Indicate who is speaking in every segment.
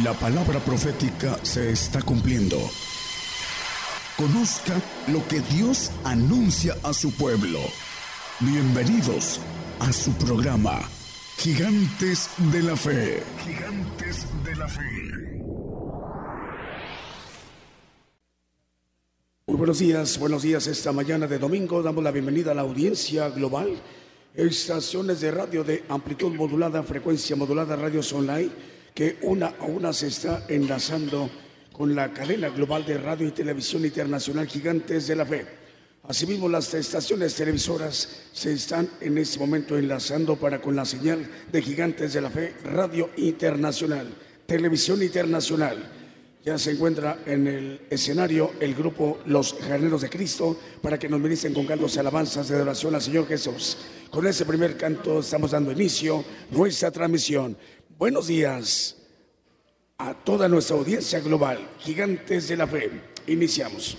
Speaker 1: La palabra profética se está cumpliendo. Conozca lo que Dios anuncia a su pueblo. Bienvenidos a su programa, Gigantes de la Fe. Gigantes de la Fe.
Speaker 2: Muy buenos días, buenos días. Esta mañana de domingo damos la bienvenida a la audiencia global, estaciones de radio de amplitud modulada, frecuencia modulada, radios online que una a una se está enlazando con la cadena global de radio y televisión internacional Gigantes de la Fe. Asimismo, las estaciones televisoras se están en este momento enlazando para con la señal de Gigantes de la Fe, Radio Internacional, Televisión Internacional. Ya se encuentra en el escenario el grupo Los Jardineros de Cristo para que nos ministren con cantos y alabanzas de adoración al Señor Jesús. Con ese primer canto estamos dando inicio nuestra transmisión. Buenos días a toda nuestra audiencia global, gigantes de la fe. Iniciamos.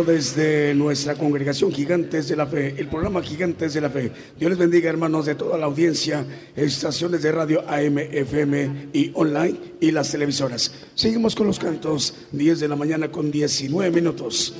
Speaker 2: desde nuestra congregación Gigantes de la Fe, el programa Gigantes de la Fe. Dios les bendiga, hermanos de toda la audiencia, estaciones de radio AM, FM y online y las televisoras. Seguimos con los cantos, 10 de la mañana con 19 minutos.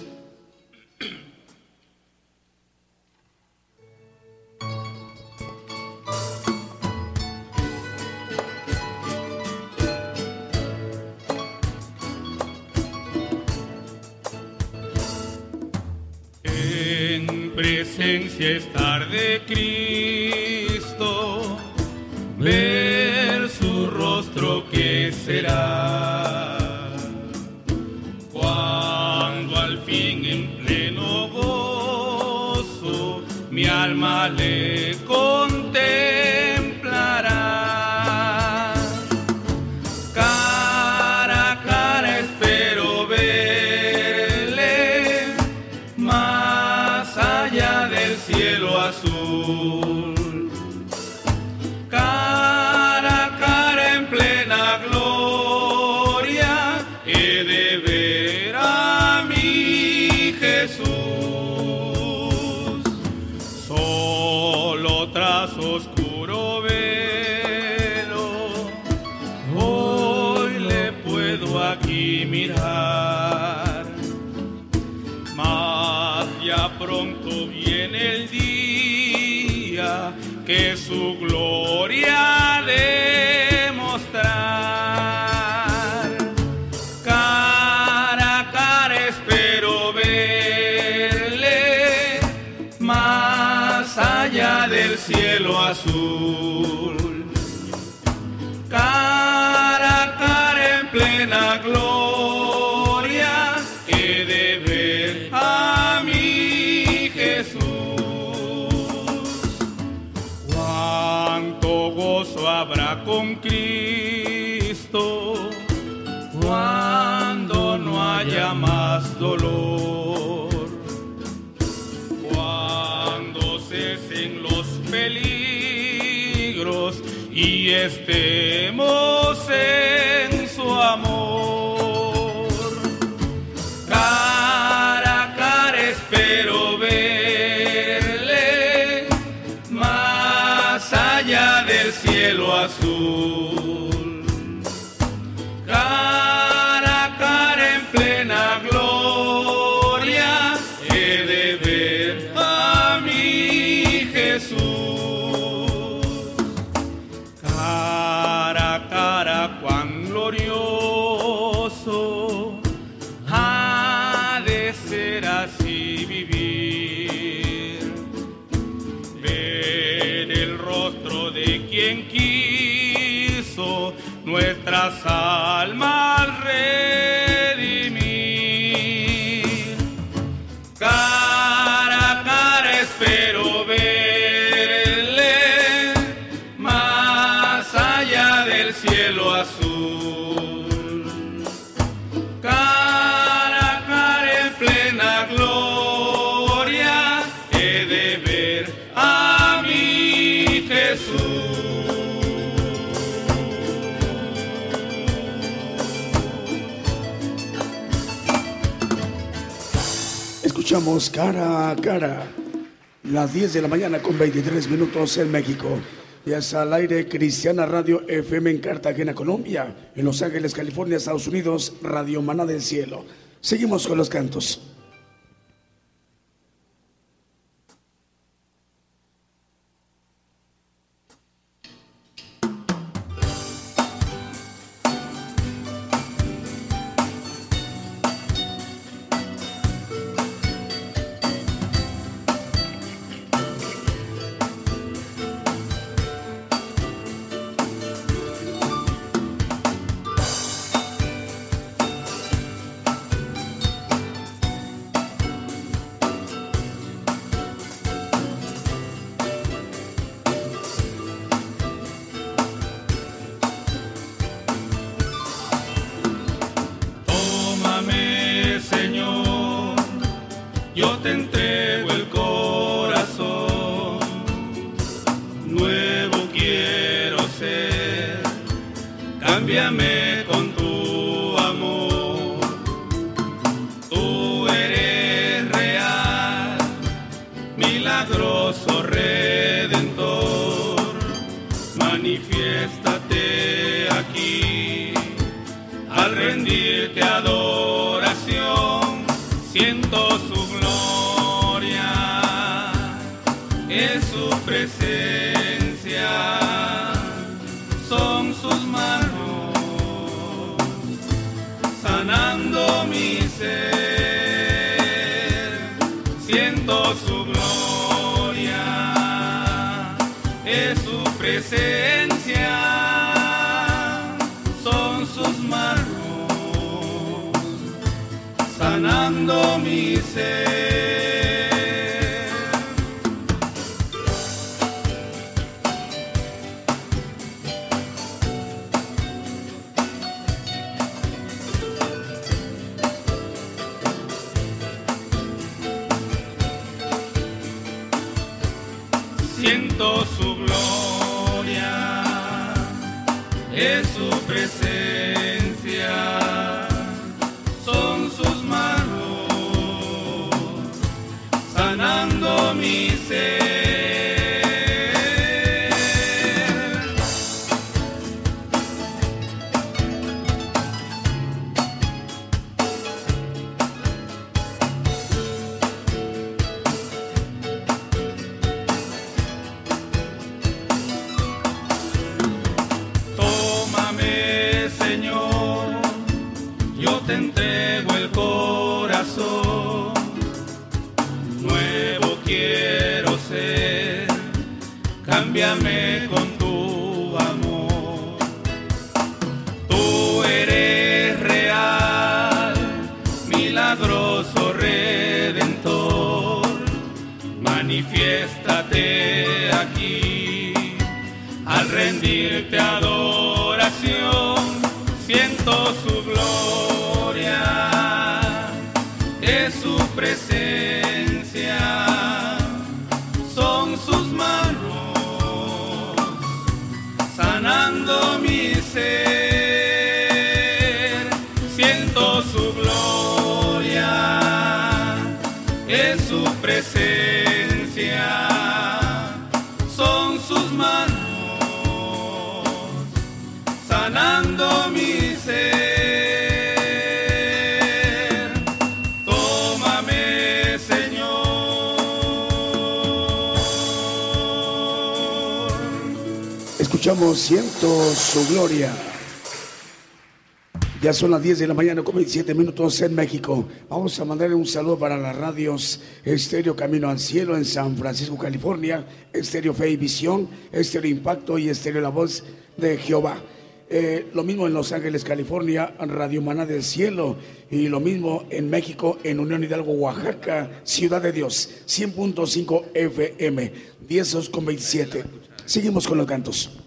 Speaker 3: y estemos Estamos cara a cara.
Speaker 2: Las 10 de la mañana con 23 minutos en México. Ya es al aire Cristiana Radio FM en Cartagena, Colombia. En Los Ángeles, California, Estados Unidos, Radio Maná del Cielo. Seguimos con los cantos.
Speaker 4: Son
Speaker 5: las 10 de la mañana con 27 minutos en México. Vamos a mandarle un saludo para las radios Estéreo Camino al Cielo en San Francisco, California, Estéreo Fe y Visión, Estéreo Impacto y Estéreo La Voz de Jehová. Eh, lo mismo en Los Ángeles, California, Radio Maná del Cielo. Y lo mismo en México, en Unión Hidalgo, Oaxaca, Ciudad de Dios, 100.5 FM, 10 con 27. Seguimos con los cantos.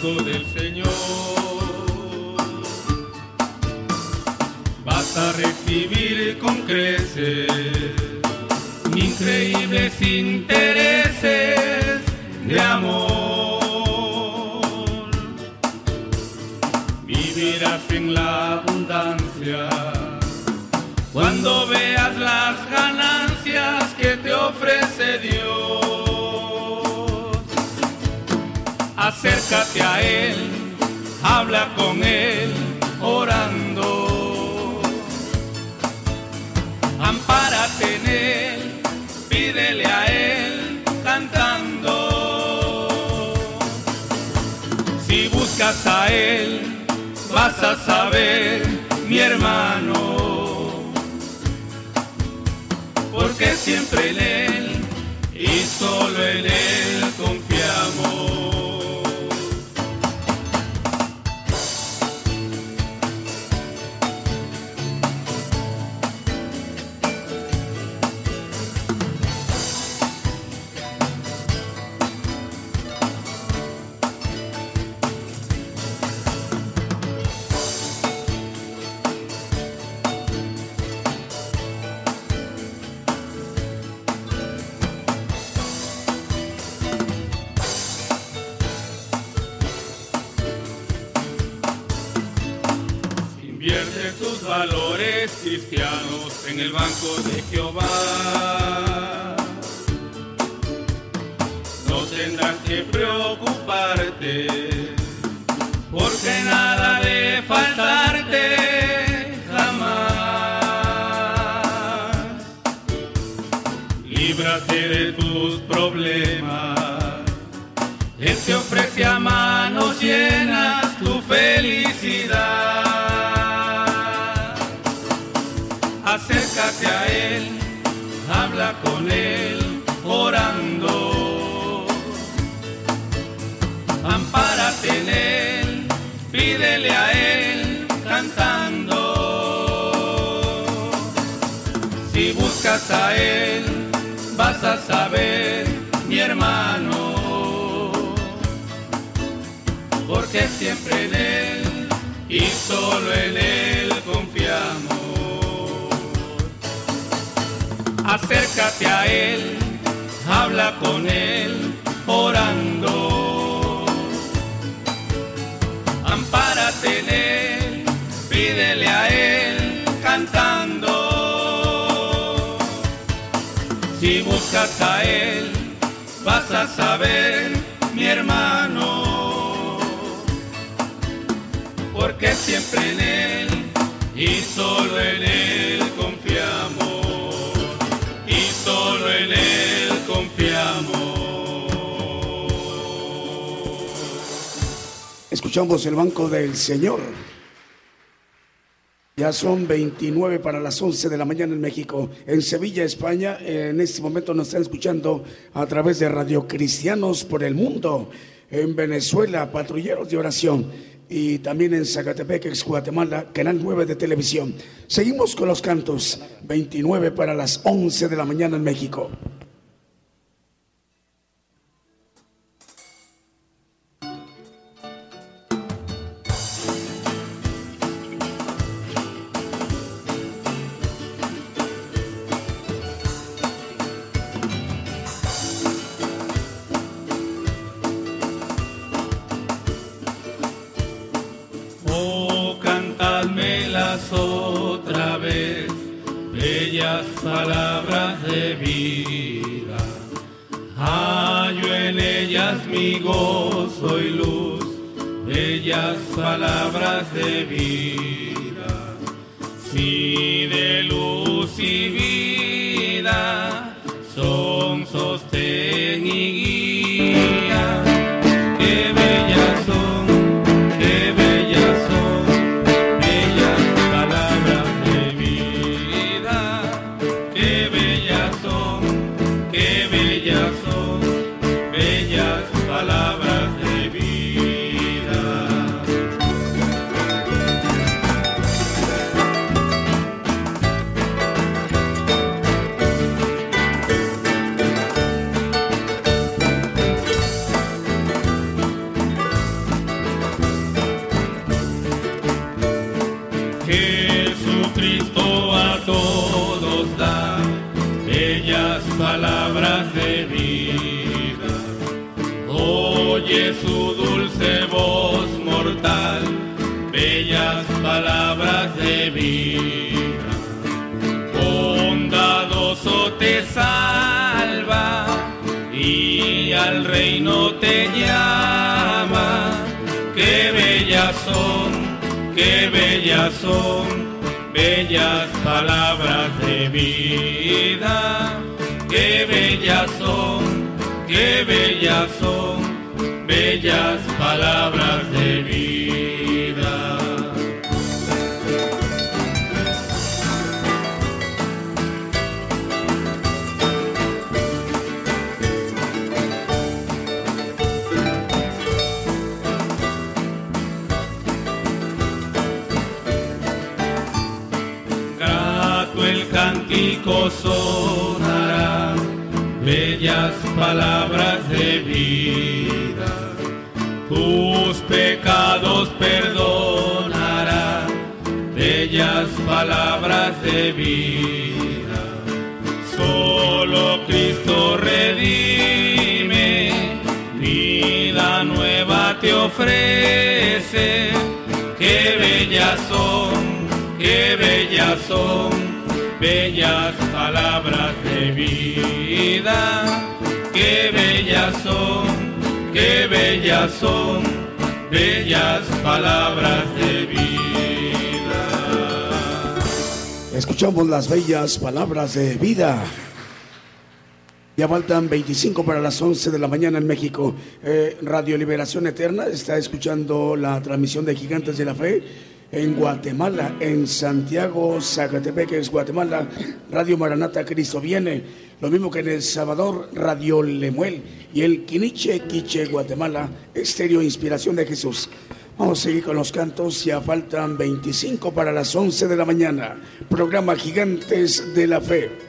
Speaker 2: Del Señor. Vas a recibir con creces increíbles intereses de amor. Vivirás en la abundancia cuando veas las ganancias que te ofrece Dios. Acércate a Él, habla con Él, orando. Ampárate en Él, pídele a Él, cantando. Si buscas a Él, vas a saber, mi hermano, porque siempre en Él y solo en Él en el banco de Jehová. No tendrás que preocuparte, porque nada de faltarte jamás. Líbrate de tus problemas, Él te ofrece a manos llenas acércate a Él, habla con Él, orando. Ampárate en Él, pídele a Él, cantando. Si buscas a Él, vas a saber, mi hermano, porque siempre en Él y solo en Él confiamos acércate a Él, habla con Él, orando. Ampárate en Él, pídele a Él, cantando. Si buscas a Él, vas a saber, mi hermano, porque siempre en Él y solo en Él en Él confiamos.
Speaker 5: Escuchamos el banco del Señor. Ya son 29 para las 11 de la mañana en México. En Sevilla, España, en este momento nos están escuchando a través de Radio Cristianos por el Mundo. En Venezuela, Patrulleros de Oración y también en Zacatepec, ex Guatemala, Canal 9 de televisión. Seguimos con los cantos, 29 para las 11 de la mañana en México.
Speaker 2: Otra vez, bellas palabras de vida. Hallo en ellas mi gozo y luz, bellas palabras de vida. Bellas son, bellas palabras de vida. Qué bellas son, qué bellas son, bellas palabras de vida. Palabras de vida. Tus pecados perdonará bellas palabras de vida. Solo Cristo redime, vida nueva te ofrece. Qué bellas son, qué bellas son bellas palabras de vida, bellas son, qué bellas son, bellas palabras de vida.
Speaker 5: Escuchamos las bellas palabras de vida. Ya faltan 25 para las 11 de la mañana en México. Eh, Radio Liberación Eterna está escuchando la transmisión de Gigantes de la Fe en Guatemala, en Santiago, Zacatepec, es Guatemala, Radio Maranata Cristo viene, lo mismo que en El Salvador, Radio Lemuel y el Quiniche Quiche Guatemala, Estéreo Inspiración de Jesús. Vamos a seguir con los cantos, ya faltan 25 para las 11 de la mañana, programa Gigantes de la Fe.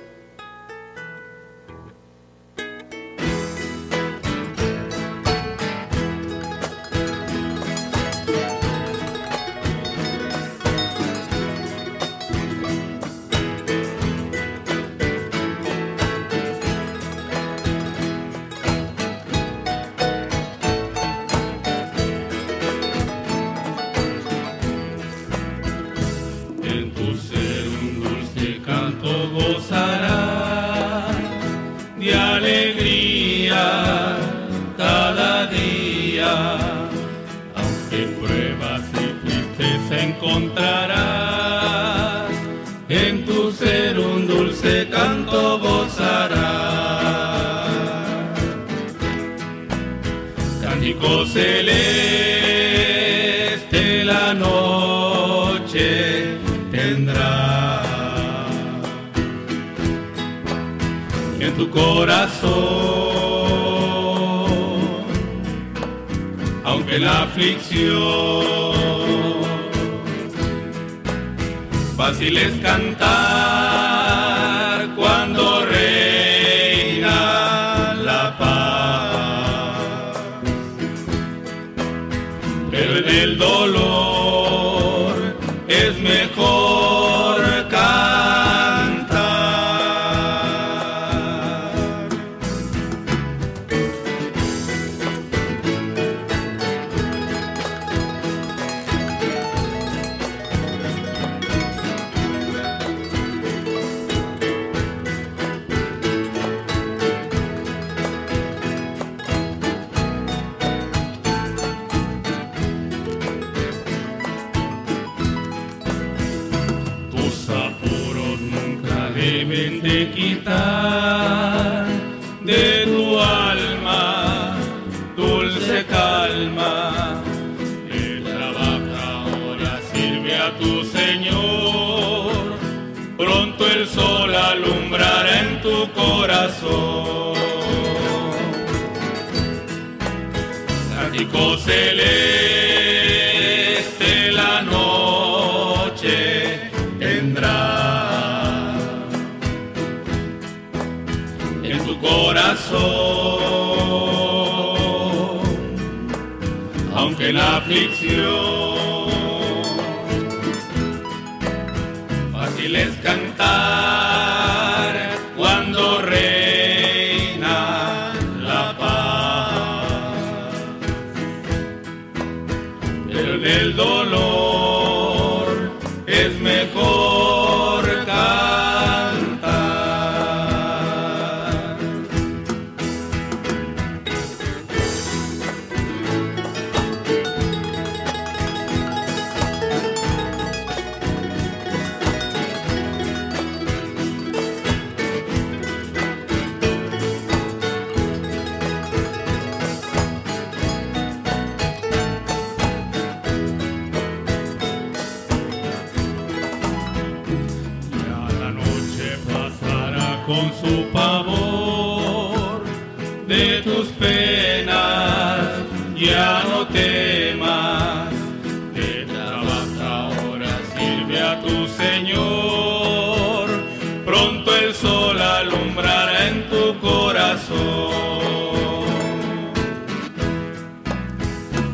Speaker 2: Corazón.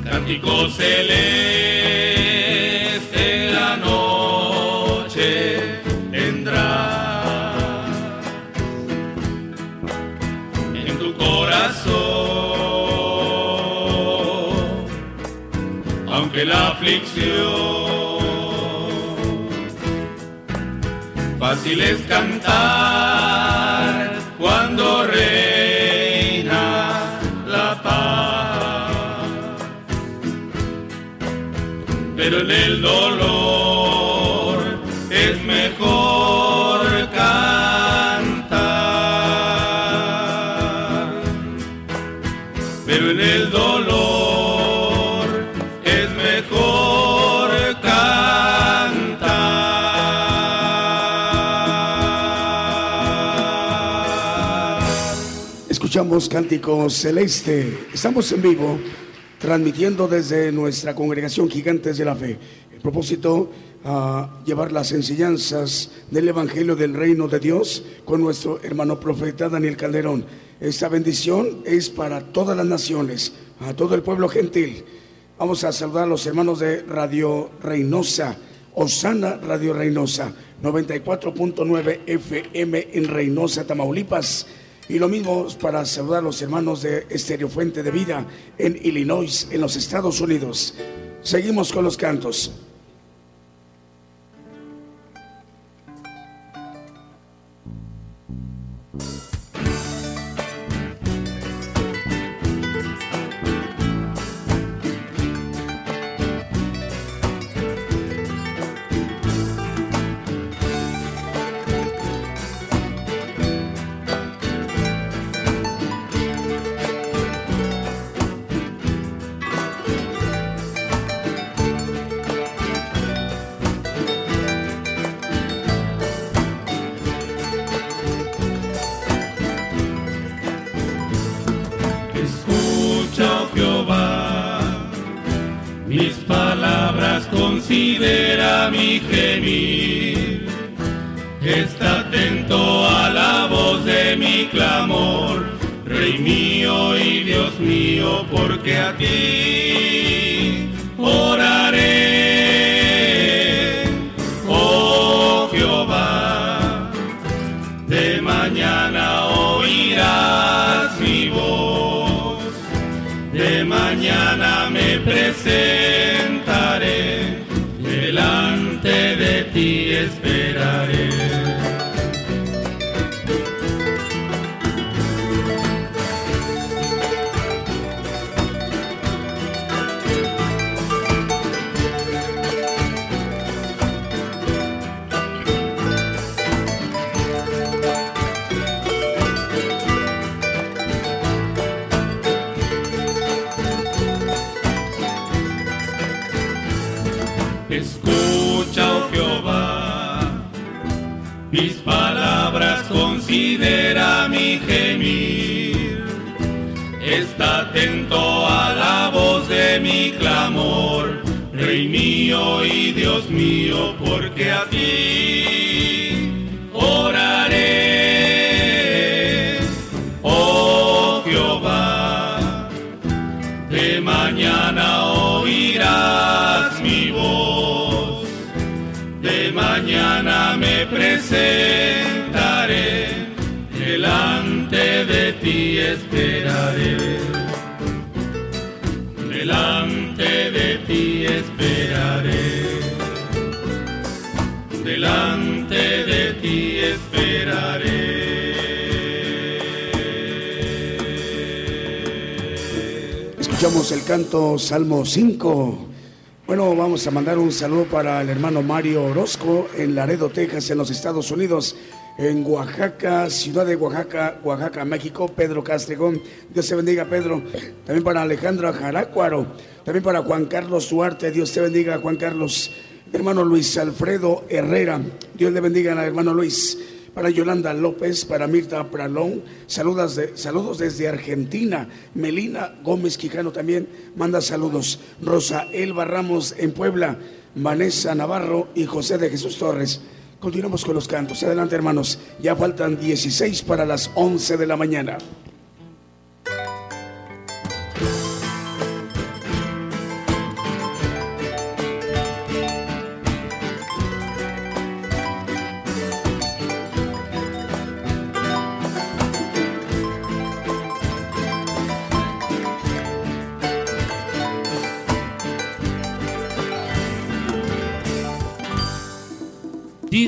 Speaker 2: Cántico celeste la noche tendrá en tu corazón, aunque la aflicción fácil es cantar en el dolor es mejor cantar. Pero en el dolor es mejor cantar.
Speaker 5: Escuchamos Cántico Celeste. Estamos en vivo, transmitiendo desde nuestra congregación Gigantes de la Fe. El propósito, a llevar las enseñanzas del Evangelio del Reino de Dios con nuestro hermano profeta Daniel Calderón. Esta bendición es para todas las naciones, a todo el pueblo gentil. Vamos a saludar a los hermanos de Radio Reynosa, Osana Radio Reynosa, 94.9 FM en Reynosa, Tamaulipas. Y lo mismo para saludar a los hermanos de Estéreo Fuente de Vida en Illinois, en los Estados Unidos. Seguimos con los cantos.
Speaker 2: Considera mi gemir. Está atento a la voz de mi clamor, Rey mío y Dios mío, porque a ti oraré. Considera mi gemir. Está atento a la voz de mi clamor, Rey mío y Dios mío, porque a ti
Speaker 5: El canto Salmo 5. Bueno, vamos a mandar un saludo para el hermano Mario Orozco en Laredo, Texas, en los Estados Unidos. En Oaxaca, ciudad de Oaxaca, Oaxaca, México, Pedro Castregón. Dios te bendiga, Pedro. También para Alejandro Jarácuaro. También para Juan Carlos Duarte. Dios te bendiga, Juan Carlos. Hermano Luis Alfredo Herrera. Dios le bendiga al hermano Luis. Para Yolanda López, para Mirta Pralón, saludos, saludos desde Argentina. Melina Gómez Quijano también manda saludos. Rosa Elba Ramos en Puebla, Vanessa Navarro y José de Jesús Torres. Continuamos con los cantos. Adelante, hermanos. Ya faltan 16 para las 11 de la mañana.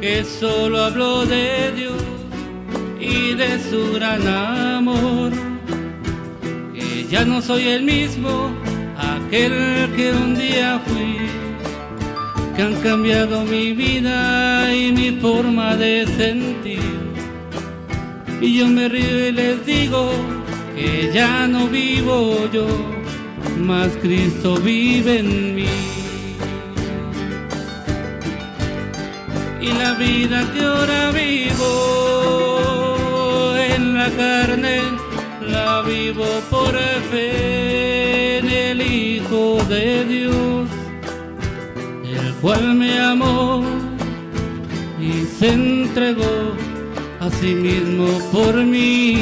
Speaker 6: que solo hablo de Dios y de su gran amor, que ya no soy el mismo, aquel que un día fui, que han cambiado mi vida y mi forma de sentir. Y yo me río y les digo que ya no vivo yo, mas Cristo vive en mí. Y la vida que ahora vivo en la carne, la vivo por fe en el Hijo de Dios, el cual me amó y se entregó a sí mismo por mí.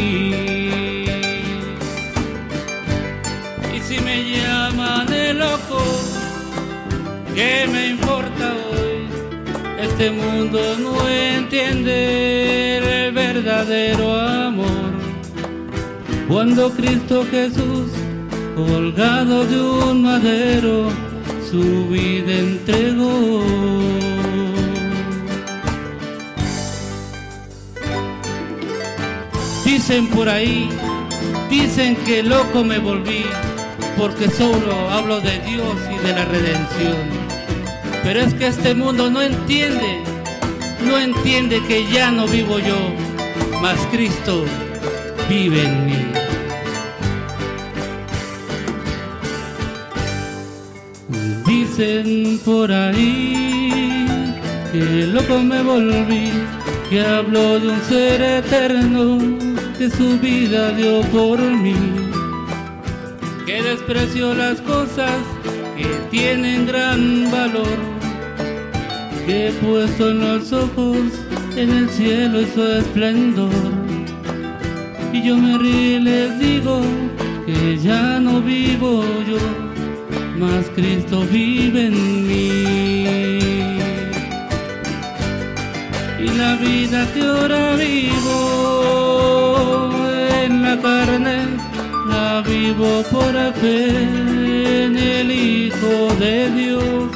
Speaker 6: Y si me llaman de loco, ¿qué me? Este mundo no entiende el verdadero amor. Cuando Cristo Jesús, colgado de un madero, su vida entregó. Dicen por ahí, dicen que loco me volví, porque solo hablo de Dios y de la redención. Pero es que este mundo no entiende, no entiende que ya no vivo yo, mas Cristo vive en mí. Dicen por ahí que loco me volví, que hablo de un ser eterno que su vida dio por mí, que despreció las cosas que tienen gran valor, que he puesto en los ojos en el cielo y su esplendor. Y yo me río y les digo que ya no vivo yo, mas Cristo vive en mí. Y la vida que ahora vivo en la carne, la vivo por fe en el Hijo de Dios,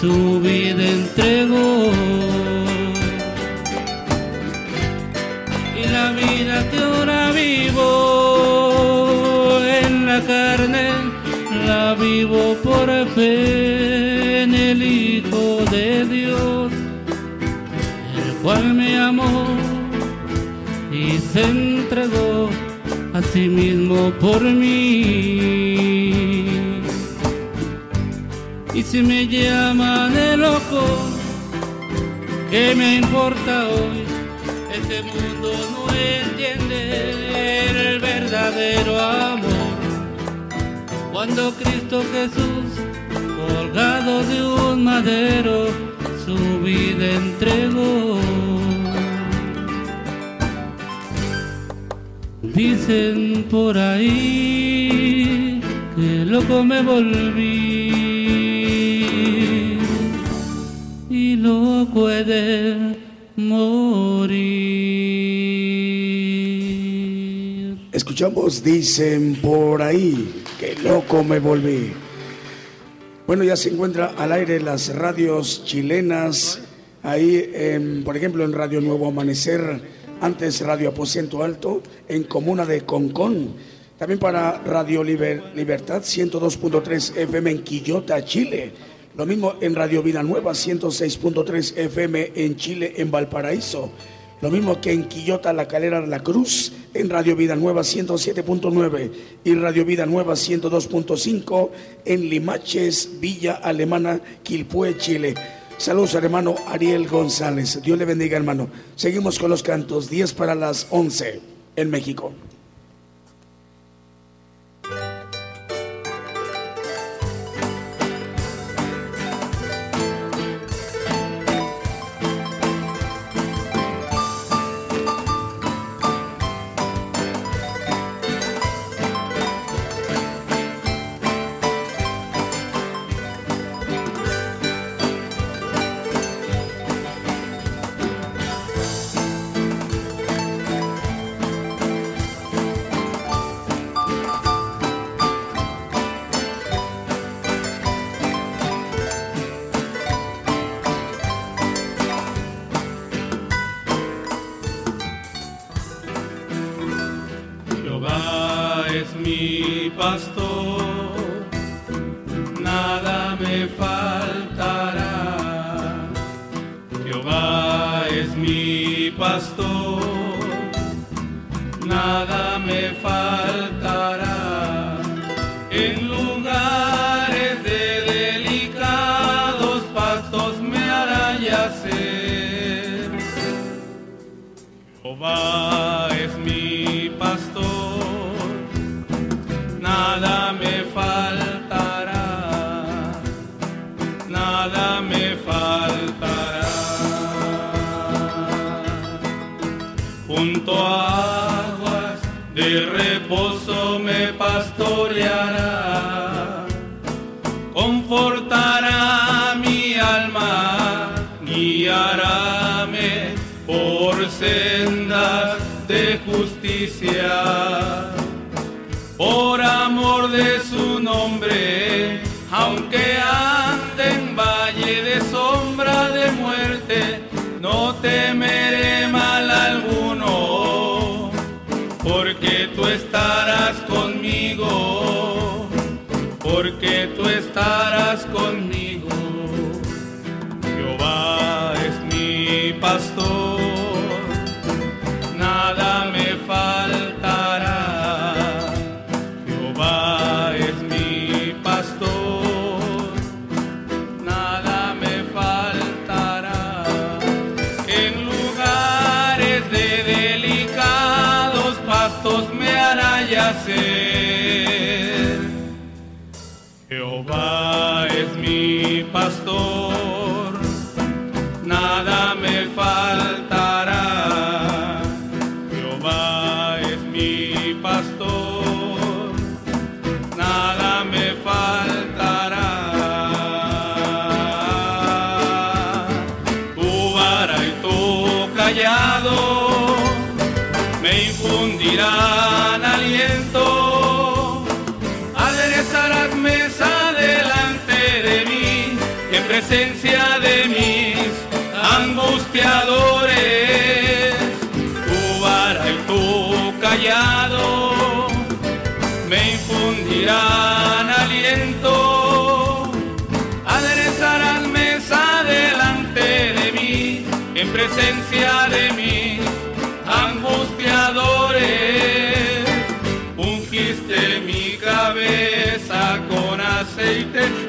Speaker 6: su vida entregó. Y la vida que ahora vivo en la carne, la vivo por fe en el Hijo de Dios, el cual me amó y se entregó a sí mismo por mí. Si me llaman de loco, ¿qué me importa hoy? Este mundo no entiende el verdadero amor. Cuando Cristo Jesús, colgado de un madero, su vida entregó. Dicen por ahí que loco me volví y loco he de morir.
Speaker 2: Escuchamos, dicen por ahí que loco me volví. Bueno, ya se encuentra al aire las radios chilenas, ahí, en, por ejemplo, en Radio Nuevo Amanecer antes Radio Aposento Alto, en Comuna de Concón. También para Radio Libertad 102.3 FM en Quillota, Chile. Lo mismo en Radio Vida Nueva 106.3 FM en Chile, en Valparaíso. Lo mismo que en Quillota, La Calera la Cruz, en Radio Vida Nueva 107.9 y Radio Vida Nueva 102.5 en Limaches, Villa Alemana, Quilpué, Chile. Saludos, hermano Ariel González. Dios le bendiga, hermano. Seguimos con los cantos. 10 para las 11 en México.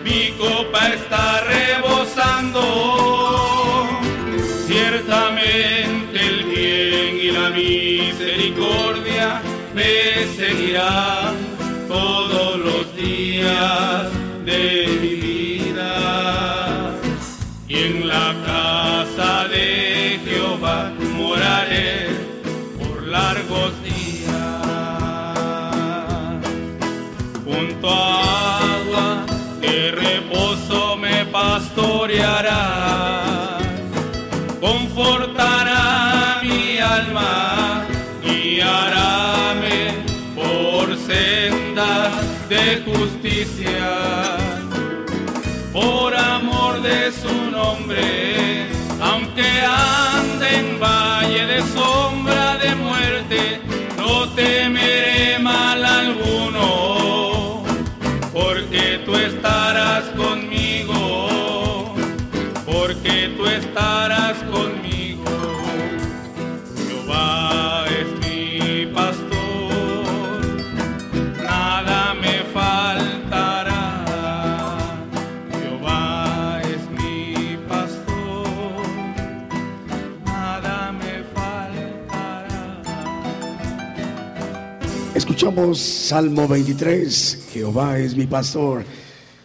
Speaker 2: Mi copa está rebosando. Ciertamente el bien y la misericordia me seguirán confortará mi alma, guiaráme por sendas de justicia. Por amor de su nombre, estarás conmigo. Jehová es mi pastor, nada me faltará. Jehová es mi pastor, nada me faltará.
Speaker 5: Escuchamos Salmo 23, Jehová es mi pastor.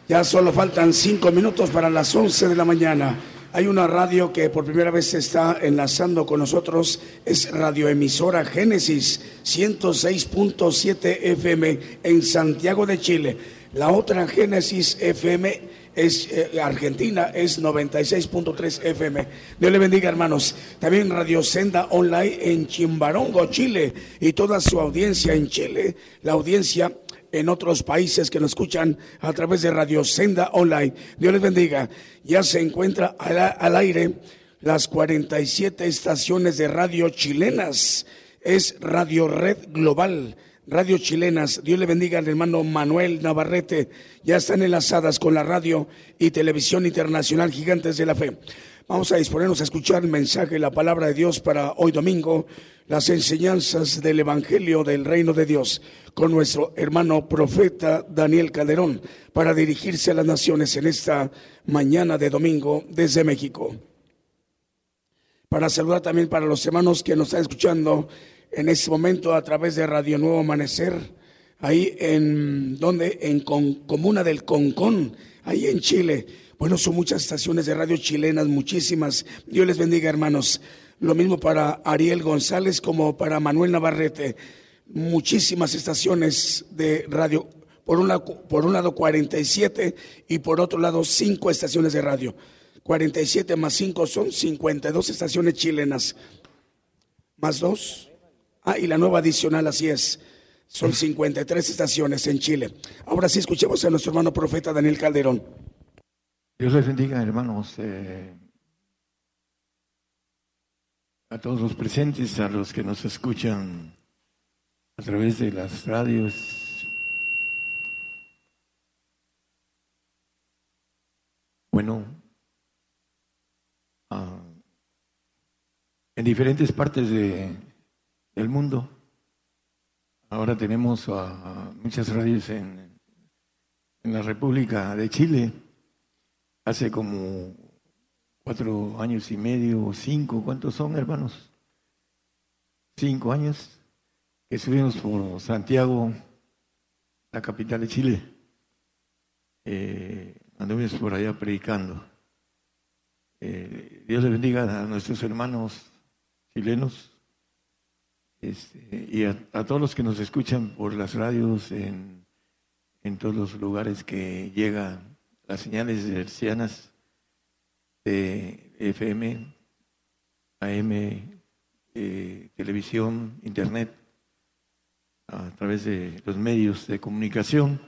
Speaker 5: Ya solo faltan cinco minutos para las 11 de la mañana. Hay una radio que por primera vez se está enlazando con nosotros, es radioemisora Génesis 106.7 FM en Santiago de Chile. La otra Génesis FM es eh, Argentina, es 96.3 FM. Dios le bendiga, hermanos. También Radio Senda Online en Chimbarongo, Chile, y toda su audiencia en Chile. La audiencia en otros países que nos escuchan a través de Radio Senda Online. Dios les bendiga. Ya se encuentra al, aire las 47 estaciones de radio chilenas. Es Radio Red Global. Radio Chilenas, Dios le bendiga al hermano Manuel Navarrete, ya están enlazadas con la radio y televisión internacional Gigantes de la Fe. Vamos a disponernos a escuchar el mensaje, la palabra de Dios para hoy domingo, las enseñanzas del Evangelio del Reino de Dios, con nuestro hermano profeta Daniel Calderón, para dirigirse a las naciones en esta mañana de domingo desde México. Para saludar también para los hermanos que nos están escuchando en este momento a través de Radio Nuevo Amanecer, ahí en donde en Con- Comuna del Concón, ahí en Chile. Bueno, son muchas estaciones de radio chilenas, muchísimas. Dios les bendiga, hermanos. Lo mismo para Ariel González como para Manuel Navarrete. Muchísimas estaciones de radio. Por un, lado, por un lado 47 y por otro lado 5 estaciones de radio. 47 más 5 son 52 estaciones chilenas. Más 2. Ah, y la nueva adicional, así es. Son 53 estaciones en Chile. Ahora sí escuchemos a nuestro hermano profeta Daniel Calderón.
Speaker 7: Dios les bendiga, hermanos. eh, a todos los presentes, a los que nos escuchan a través de las radios. Bueno, ah, en diferentes partes de, del mundo. Ahora tenemos muchas radios en, en la República de Chile hace como cuatro años y medio o cinco, ¿cuántos son hermanos? Cinco años que subimos por Santiago, la capital de Chile. Eh, anduvimos por allá predicando. Eh, Dios le bendiga a nuestros hermanos chilenos este, y a, a todos los que nos escuchan por las radios en, en todos los lugares que llegan las señales hercianas de FM, AM, eh, televisión, internet. a través de los medios de comunicación.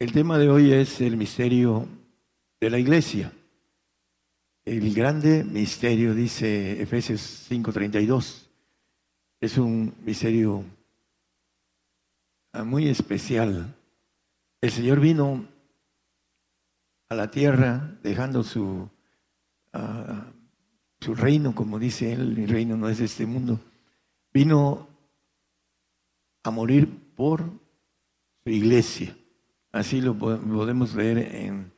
Speaker 7: El tema de hoy es el misterio de la iglesia. El grande misterio, dice Efesios 5:32, es un misterio ah, muy especial. El Señor vino la tierra dejando su, ah, su reino, como dice él, mi reino no es este mundo. Vino a morir por su iglesia. Así lo podemos leer en,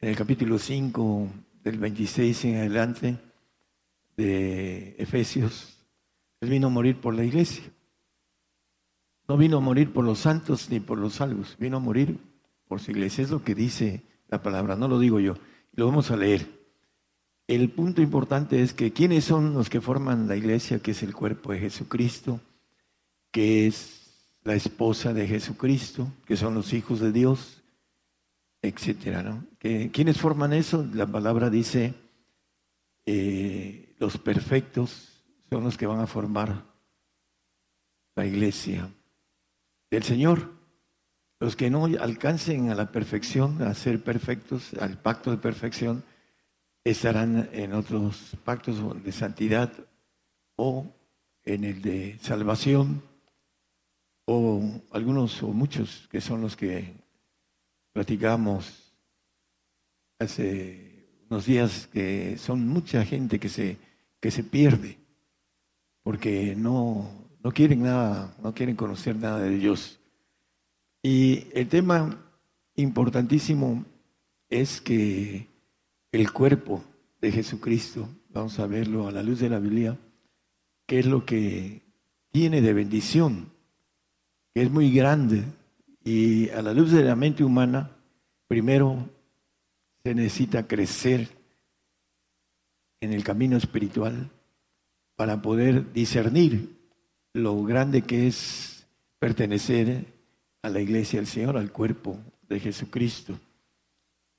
Speaker 7: el capítulo 5 del 26 en adelante de Efesios. Él vino a morir por la iglesia. No vino a morir por los santos ni por los salvos, vino a morir por su iglesia. Es lo que dice la palabra, no lo digo yo. Lo vamos a leer. El punto importante es que quiénes son los que forman la iglesia, que es el cuerpo de Jesucristo, que es la esposa de Jesucristo, que son los hijos de Dios, etcétera, ¿no? ¿Quiénes forman eso? La palabra dice, eh, los perfectos son los que van a formar la iglesia del Señor. Los que no alcancen a la perfección, a ser perfectos, al pacto de perfección, estarán en otros pactos de santidad o en el de salvación o algunos o muchos que son los que platicamos hace unos días que son mucha gente que se, que se pierde porque no, no quieren nada, no quieren conocer nada de Dios. Y el tema importantísimo es que el cuerpo de Jesucristo, vamos a verlo a la luz de la Biblia, qué es lo que tiene de bendición es muy grande. Y a la luz de la mente humana, primero se necesita crecer en el camino espiritual para poder discernir lo grande que es pertenecer a la iglesia del Señor, al cuerpo de Jesucristo.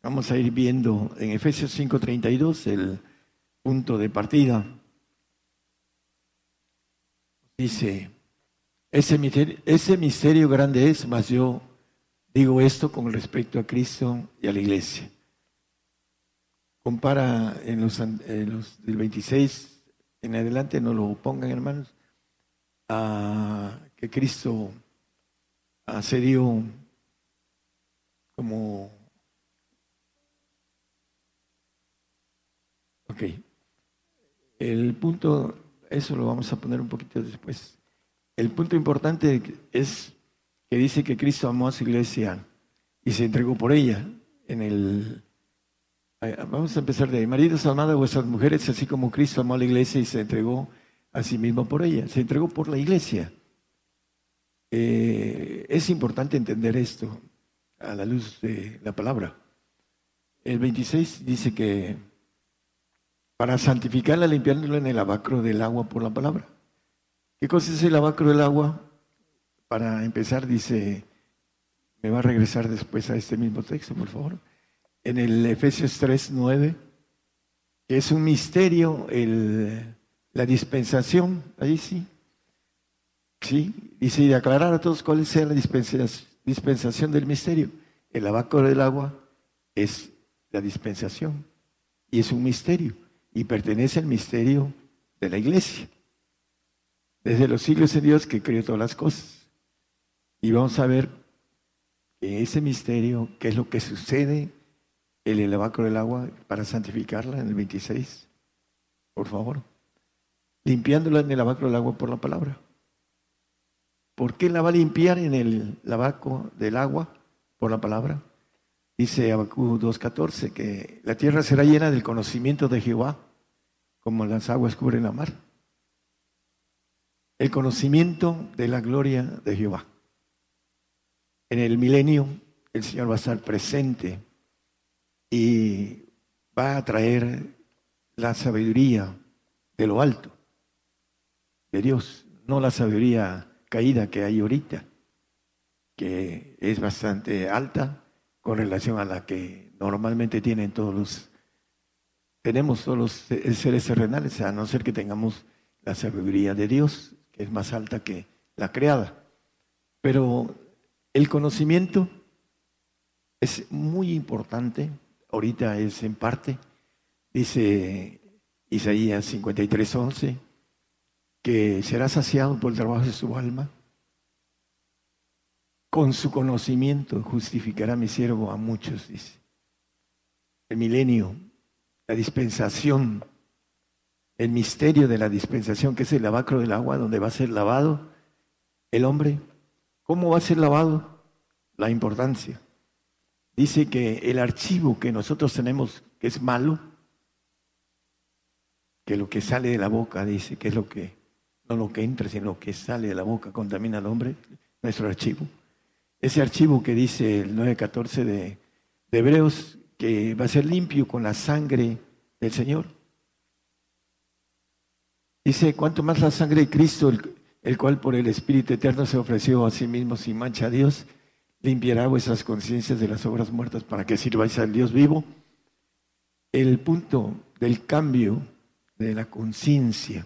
Speaker 7: Vamos a ir viendo en Efesios 5:32 el punto de partida. Dice, ese misterio, grande es, mas yo digo esto con respecto a Cristo y a la iglesia. Compara en los, del 26 en adelante, no lo pongan hermanos, a que Cristo se dio como... Ok. El punto, eso lo vamos a poner un poquito después. El punto importante es que dice que Cristo amó a su iglesia y se entregó por ella. En el, vamos a empezar de ahí. Maridos, amad a vuestras mujeres, así como Cristo amó a la iglesia y se entregó a sí mismo por ella. Se entregó por la iglesia. Eh, es importante entender esto a la luz de la palabra. El 26 dice que para santificarla, limpiándola en el abacro del agua por la palabra. ¿Qué cosa es el lavacro del agua? Para empezar, dice, me va a regresar después a este mismo texto, por favor. En el Efesios 3, 9, que es un misterio, el, la dispensación, ahí sí. Sí, dice, y aclarar a todos cuál sea la dispensación del misterio. El lavacro del agua es la dispensación y es un misterio y pertenece al misterio de la iglesia desde los siglos de Dios que creó todas las cosas. Y vamos a ver en ese misterio qué es lo que sucede en el lavacro del agua para santificarla en el 26. Por favor. Limpiándola en el lavacro del agua por la palabra. ¿Por qué la va a limpiar en el lavacro del agua por la palabra? Dice Abacú 2.14 que la tierra será llena del conocimiento de Jehová, como las aguas cubren la mar el conocimiento de la gloria de Jehová. En el milenio el Señor va a estar presente y va a traer la sabiduría de lo alto, de Dios, no la sabiduría caída que hay ahorita, que es bastante alta con relación a la que normalmente tienen todos los, tenemos todos los seres terrenales, a no ser que tengamos la sabiduría de Dios, es más alta que la creada. Pero el conocimiento es muy importante, ahorita es en parte, dice Isaías 53, 11, que será saciado por el trabajo de su alma. Con su conocimiento justificará mi siervo a muchos, dice. El milenio, la dispensación, el misterio de la dispensación, que es el lavacro del agua, donde va a ser lavado el hombre. ¿Cómo va a ser lavado? La importancia. Dice que el archivo que nosotros tenemos, que es malo, que lo que sale de la boca, dice, que es lo que, no lo que entra, sino lo que sale de la boca contamina al hombre, nuestro archivo. Ese archivo que dice el 9.14 de, de Hebreos, que va a ser limpio con la sangre del Señor. Dice, cuanto más la sangre de Cristo, el, el, cual por el Espíritu Eterno se ofreció a sí mismo sin mancha a Dios, limpiará vuestras conciencias de las obras muertas para que sirváis al Dios vivo. El punto del cambio de la conciencia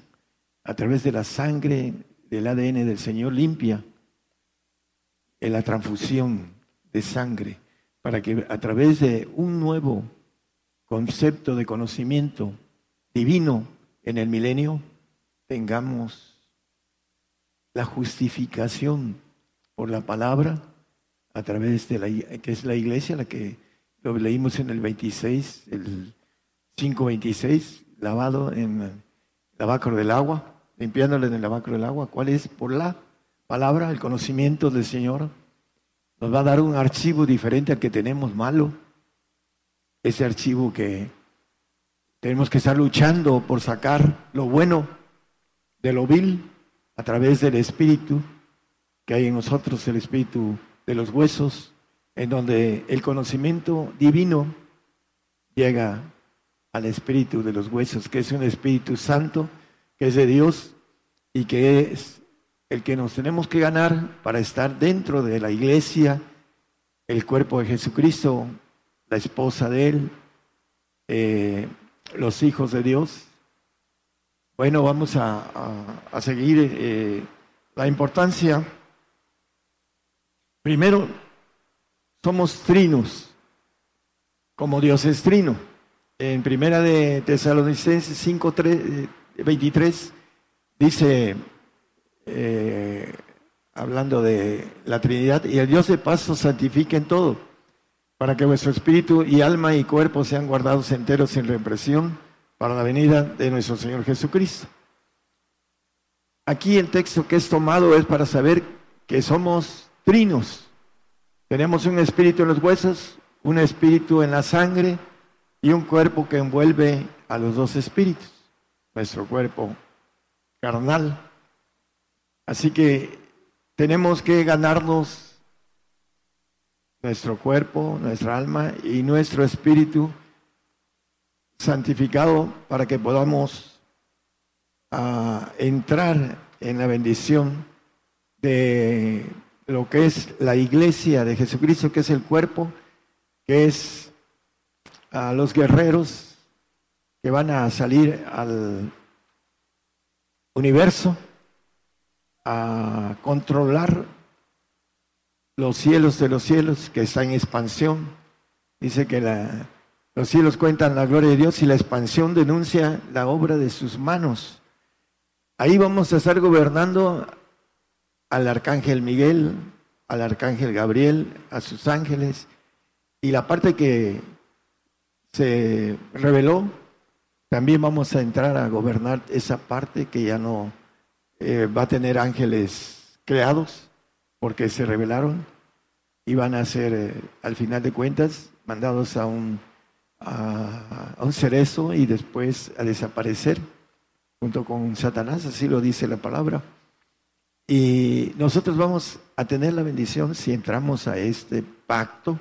Speaker 7: a través de la sangre del ADN del Señor limpia en la transfusión de sangre para que a través de un nuevo concepto de conocimiento divino en el milenio tengamos la justificación por la palabra a través de la que es la iglesia la que lo leímos en el 26 el 526 lavado en lavacro del agua, limpiándole en el lavacro del agua. ¿Cuál es? Por la palabra, el conocimiento del Señor. Nos va a dar un archivo diferente al que tenemos malo. Ese archivo que tenemos que estar luchando por sacar lo bueno de lo vil a través del Espíritu que hay en nosotros, el Espíritu de los huesos, en donde el conocimiento divino llega al espíritu de los huesos, que es un Espíritu Santo, que es de Dios y que es el que nos tenemos que ganar para estar dentro de la iglesia, el cuerpo de Jesucristo, la esposa de Él, eh, los hijos de Dios. Bueno, vamos a, seguir eh, la importancia. Primero, somos trinos, como Dios es trino en primera de Tesalonicenses 5, 23, eh, dice, eh, hablando de la Trinidad, y el Dios de paz os santifique en todo, para que vuestro espíritu y alma y cuerpo sean guardados enteros sin represión para la venida de nuestro Señor Jesucristo. Aquí el texto que es tomado es para saber que somos trinos. Tenemos un espíritu en los huesos, un espíritu en la sangre, y un cuerpo que envuelve a los dos espíritus, nuestro cuerpo carnal. Así que tenemos que ganarnos nuestro cuerpo, nuestra alma y nuestro espíritu santificado para que podamos ah, entrar en la bendición de lo que es la iglesia de Jesucristo, que es el cuerpo, que es a los guerreros que van a salir al universo a controlar los cielos de los cielos que está en expansión. Dice que los cielos cuentan la gloria de Dios y la expansión denuncia la obra de sus manos. Ahí vamos a estar gobernando al arcángel Miguel, al arcángel Gabriel, a sus ángeles. Y la parte que se reveló, también vamos a entrar a gobernar esa parte que ya no eh, va a tener ángeles creados, porque se revelaron y van a ser, eh, al final de cuentas, mandados a un, a, a un cerezo y después a desaparecer junto con Satanás, así lo dice la palabra. Y nosotros vamos a tener la bendición si entramos a este pacto,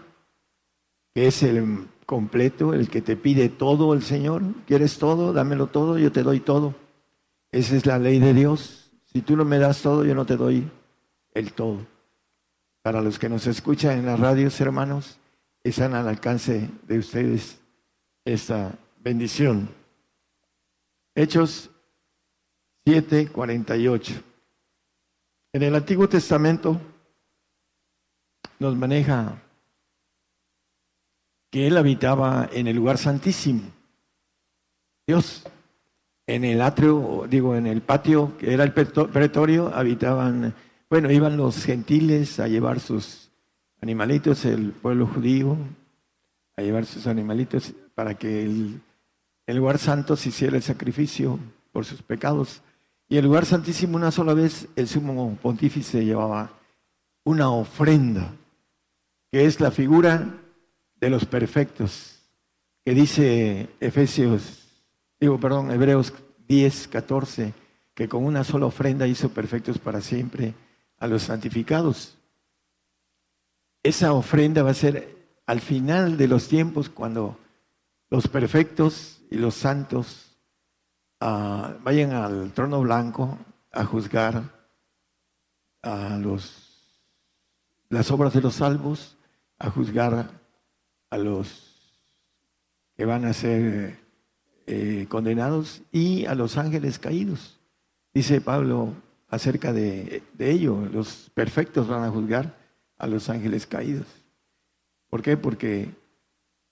Speaker 7: que es el completo, el que te pide todo el Señor. ¿Quieres todo? Dámelo todo, yo te doy todo. Esa es la ley de Dios. Si tú no me das todo, yo no te doy el todo. Para los que nos escuchan en las radios, hermanos, están al alcance de ustedes esta bendición. Hechos 7:48. En el Antiguo Testamento nos maneja que él habitaba en el lugar santísimo. Dios, en el atrio, digo, en el patio, que era el pretorio, habitaban, bueno, iban los gentiles a llevar sus animalitos, el pueblo judío, a llevar sus animalitos para que el, lugar santo se hiciera el sacrificio por sus pecados. Y el lugar santísimo una sola vez el sumo pontífice llevaba una ofrenda, que es la figura de los perfectos, que dice Efesios, digo, perdón, Hebreos 10, 14, que con una sola ofrenda hizo perfectos para siempre a los santificados. Esa ofrenda va a ser al final de los tiempos cuando los perfectos y los santos ah, vayan al trono blanco a juzgar a los, las obras de los salvos, a juzgar a los que van a ser eh, condenados y a los ángeles caídos. Dice Pablo acerca de, ello, los perfectos van a juzgar a los ángeles caídos. ¿Por qué? Porque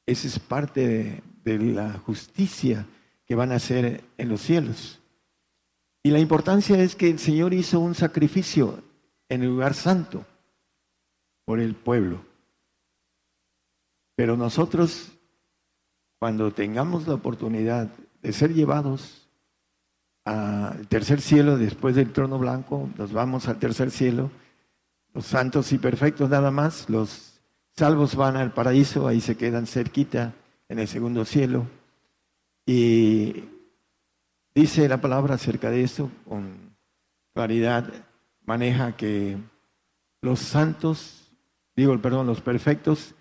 Speaker 7: esa es parte de, la justicia que van a hacer en los cielos. Y la importancia es que el Señor hizo un sacrificio en el lugar santo por el pueblo. Pero nosotros, cuando tengamos la oportunidad de ser llevados al tercer cielo después del trono blanco, nos vamos al tercer cielo, los santos y perfectos nada más, los salvos van al paraíso, ahí se quedan cerquita en el segundo cielo. Y dice la palabra acerca de eso con claridad, maneja que los santos, digo, perdón, los perfectos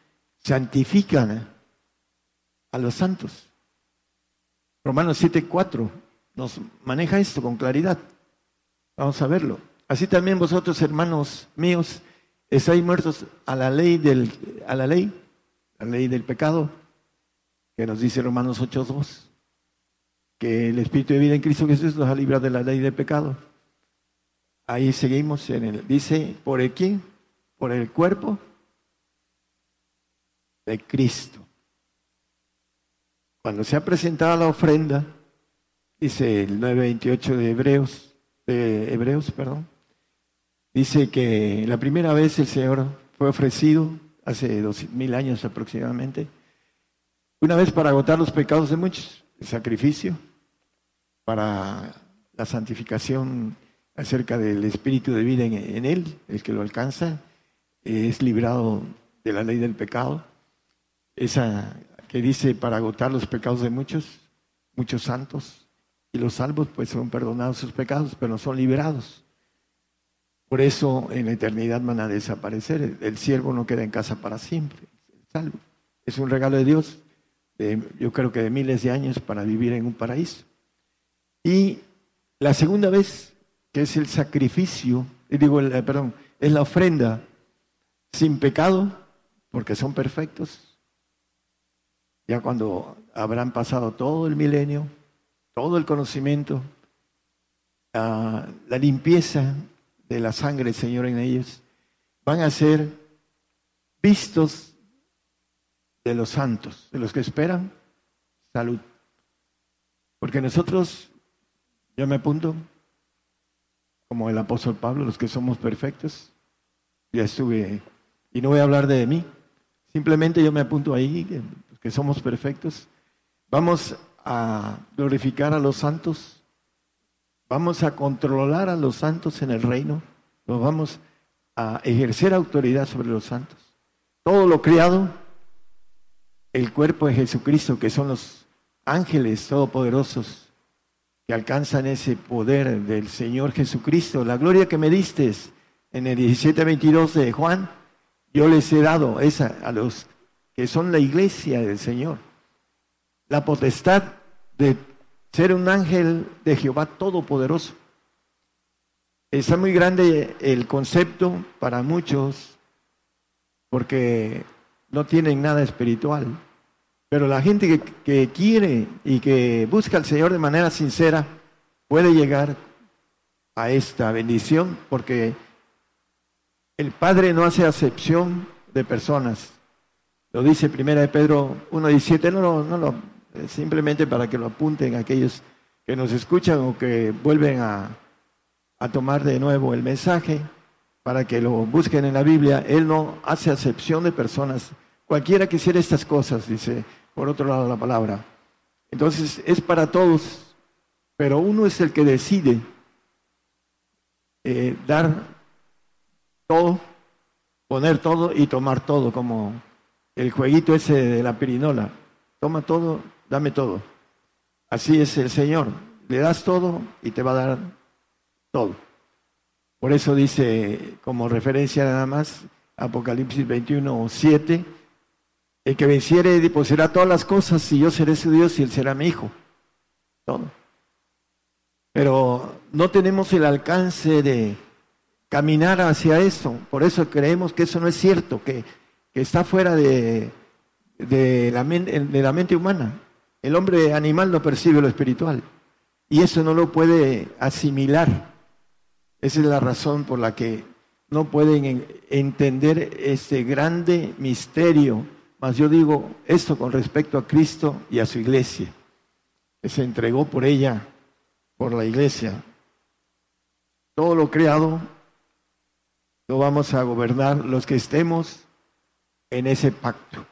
Speaker 7: santifican a los santos. Romanos 7:4 nos maneja esto con claridad. Vamos a verlo. Así también vosotros, hermanos míos, estáis muertos a la ley del, a la ley, la ley del pecado, que nos dice Romanos 8.2, que el Espíritu de vida en Cristo Jesús nos ha librado de la ley del pecado. Ahí seguimos en el, dice, ¿por el quién? Por el cuerpo de Cristo. Cuando se ha presentado la ofrenda, dice el 9.28 de Hebreos, de Hebreos, perdón, Dice que la primera vez el Señor fue ofrecido, hace dos mil años aproximadamente, una vez para agotar los pecados de muchos, el sacrificio, para la santificación acerca del espíritu de vida en, él, el que lo alcanza, es librado de la ley del pecado. Esa que dice para agotar los pecados de muchos, muchos santos, y los salvos pues son perdonados sus pecados, pero no son liberados. Por eso en la eternidad van a desaparecer. El siervo no queda en casa para siempre. Salvo. Es un regalo de Dios, yo creo que de miles de años para vivir en un paraíso. Y la segunda vez, que es el sacrificio, digo, eh, perdón, es la ofrenda sin pecado, porque son perfectos. Ya cuando habrán pasado todo el milenio, todo el conocimiento, la limpieza de la sangre, Señor, en ellos, van a ser vistos de los santos, de los que esperan salud. Porque nosotros, yo me apunto, como el apóstol Pablo, los que somos perfectos, ya estuve, y no voy a hablar de mí, simplemente yo me apunto ahí, que somos perfectos, vamos a glorificar a los santos Vamos a controlar a los santos en el reino. Vamos a ejercer autoridad sobre los santos. Todo lo criado, el cuerpo de Jesucristo, que son los ángeles todopoderosos que alcanzan ese poder del Señor Jesucristo. La gloria que me diste en el 17:22 de Juan, yo les he dado esa a los que son la iglesia del Señor. La potestad de ser un ángel de Jehová Todopoderoso. Está muy grande el concepto para muchos porque no tienen nada espiritual. Pero la gente que, quiere y que busca al Señor de manera sincera puede llegar a esta bendición porque el Padre no hace acepción de personas. Lo dice Primera de Pedro 1.17, no lo, no lo, simplemente para que lo apunten aquellos que nos escuchan o que vuelven a, a tomar de nuevo el mensaje, para que lo busquen en la Biblia. Él no hace acepción de personas. Cualquiera que hiciera estas cosas, dice por otro lado la palabra. Entonces es para todos, pero uno es el que decide eh, dar todo, poner todo y tomar todo, como el jueguito ese de la pirinola. Toma todo, dame todo. Así es el Señor. Le das todo y te va a dar todo. Por eso dice, como referencia nada más, Apocalipsis 21, 7, el que venciere poseerá todas las cosas y yo seré su Dios y él será mi hijo. Todo. Pero no tenemos el alcance de caminar hacia eso. Por eso creemos que eso no es cierto, que, está fuera de, de, la, de la mente humana. El hombre animal no percibe lo espiritual y eso no lo puede asimilar. Esa es la razón por la que no pueden entender ese grande misterio. Mas yo digo esto con respecto a Cristo y a su iglesia, que se entregó por ella por la iglesia. Todo lo creado lo vamos a gobernar los que estemos en ese pacto.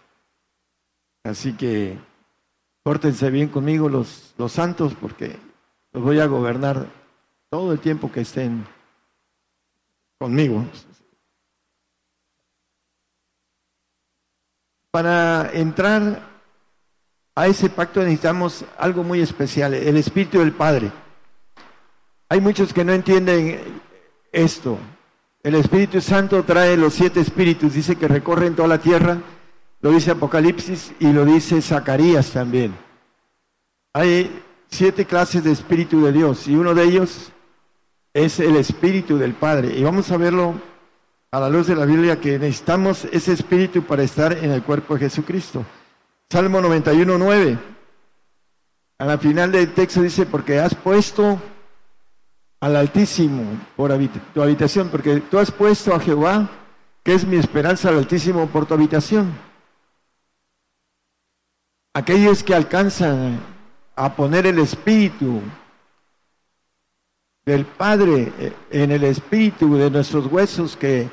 Speaker 7: Así que pórtense bien conmigo los, los santos porque los voy a gobernar todo el tiempo que estén conmigo. Para entrar a ese pacto necesitamos algo muy especial, el Espíritu del Padre. Hay muchos que no entienden esto. El Espíritu Santo trae los siete espíritus, dice que recorren toda la tierra, lo dice Apocalipsis y lo dice Zacarías también. Hay siete clases de Espíritu de Dios y uno de ellos es el Espíritu del Padre. Y vamos a verlo a la luz de la Biblia que necesitamos ese Espíritu para estar en el cuerpo de Jesucristo. Salmo 91, 9. A la final del texto dice, porque has puesto al Altísimo por tu habitación, porque tú has puesto a Jehová, que es mi esperanza al Altísimo, por tu habitación. Aquellos que alcanzan a poner el Espíritu del Padre eh, en el Espíritu de nuestros huesos, que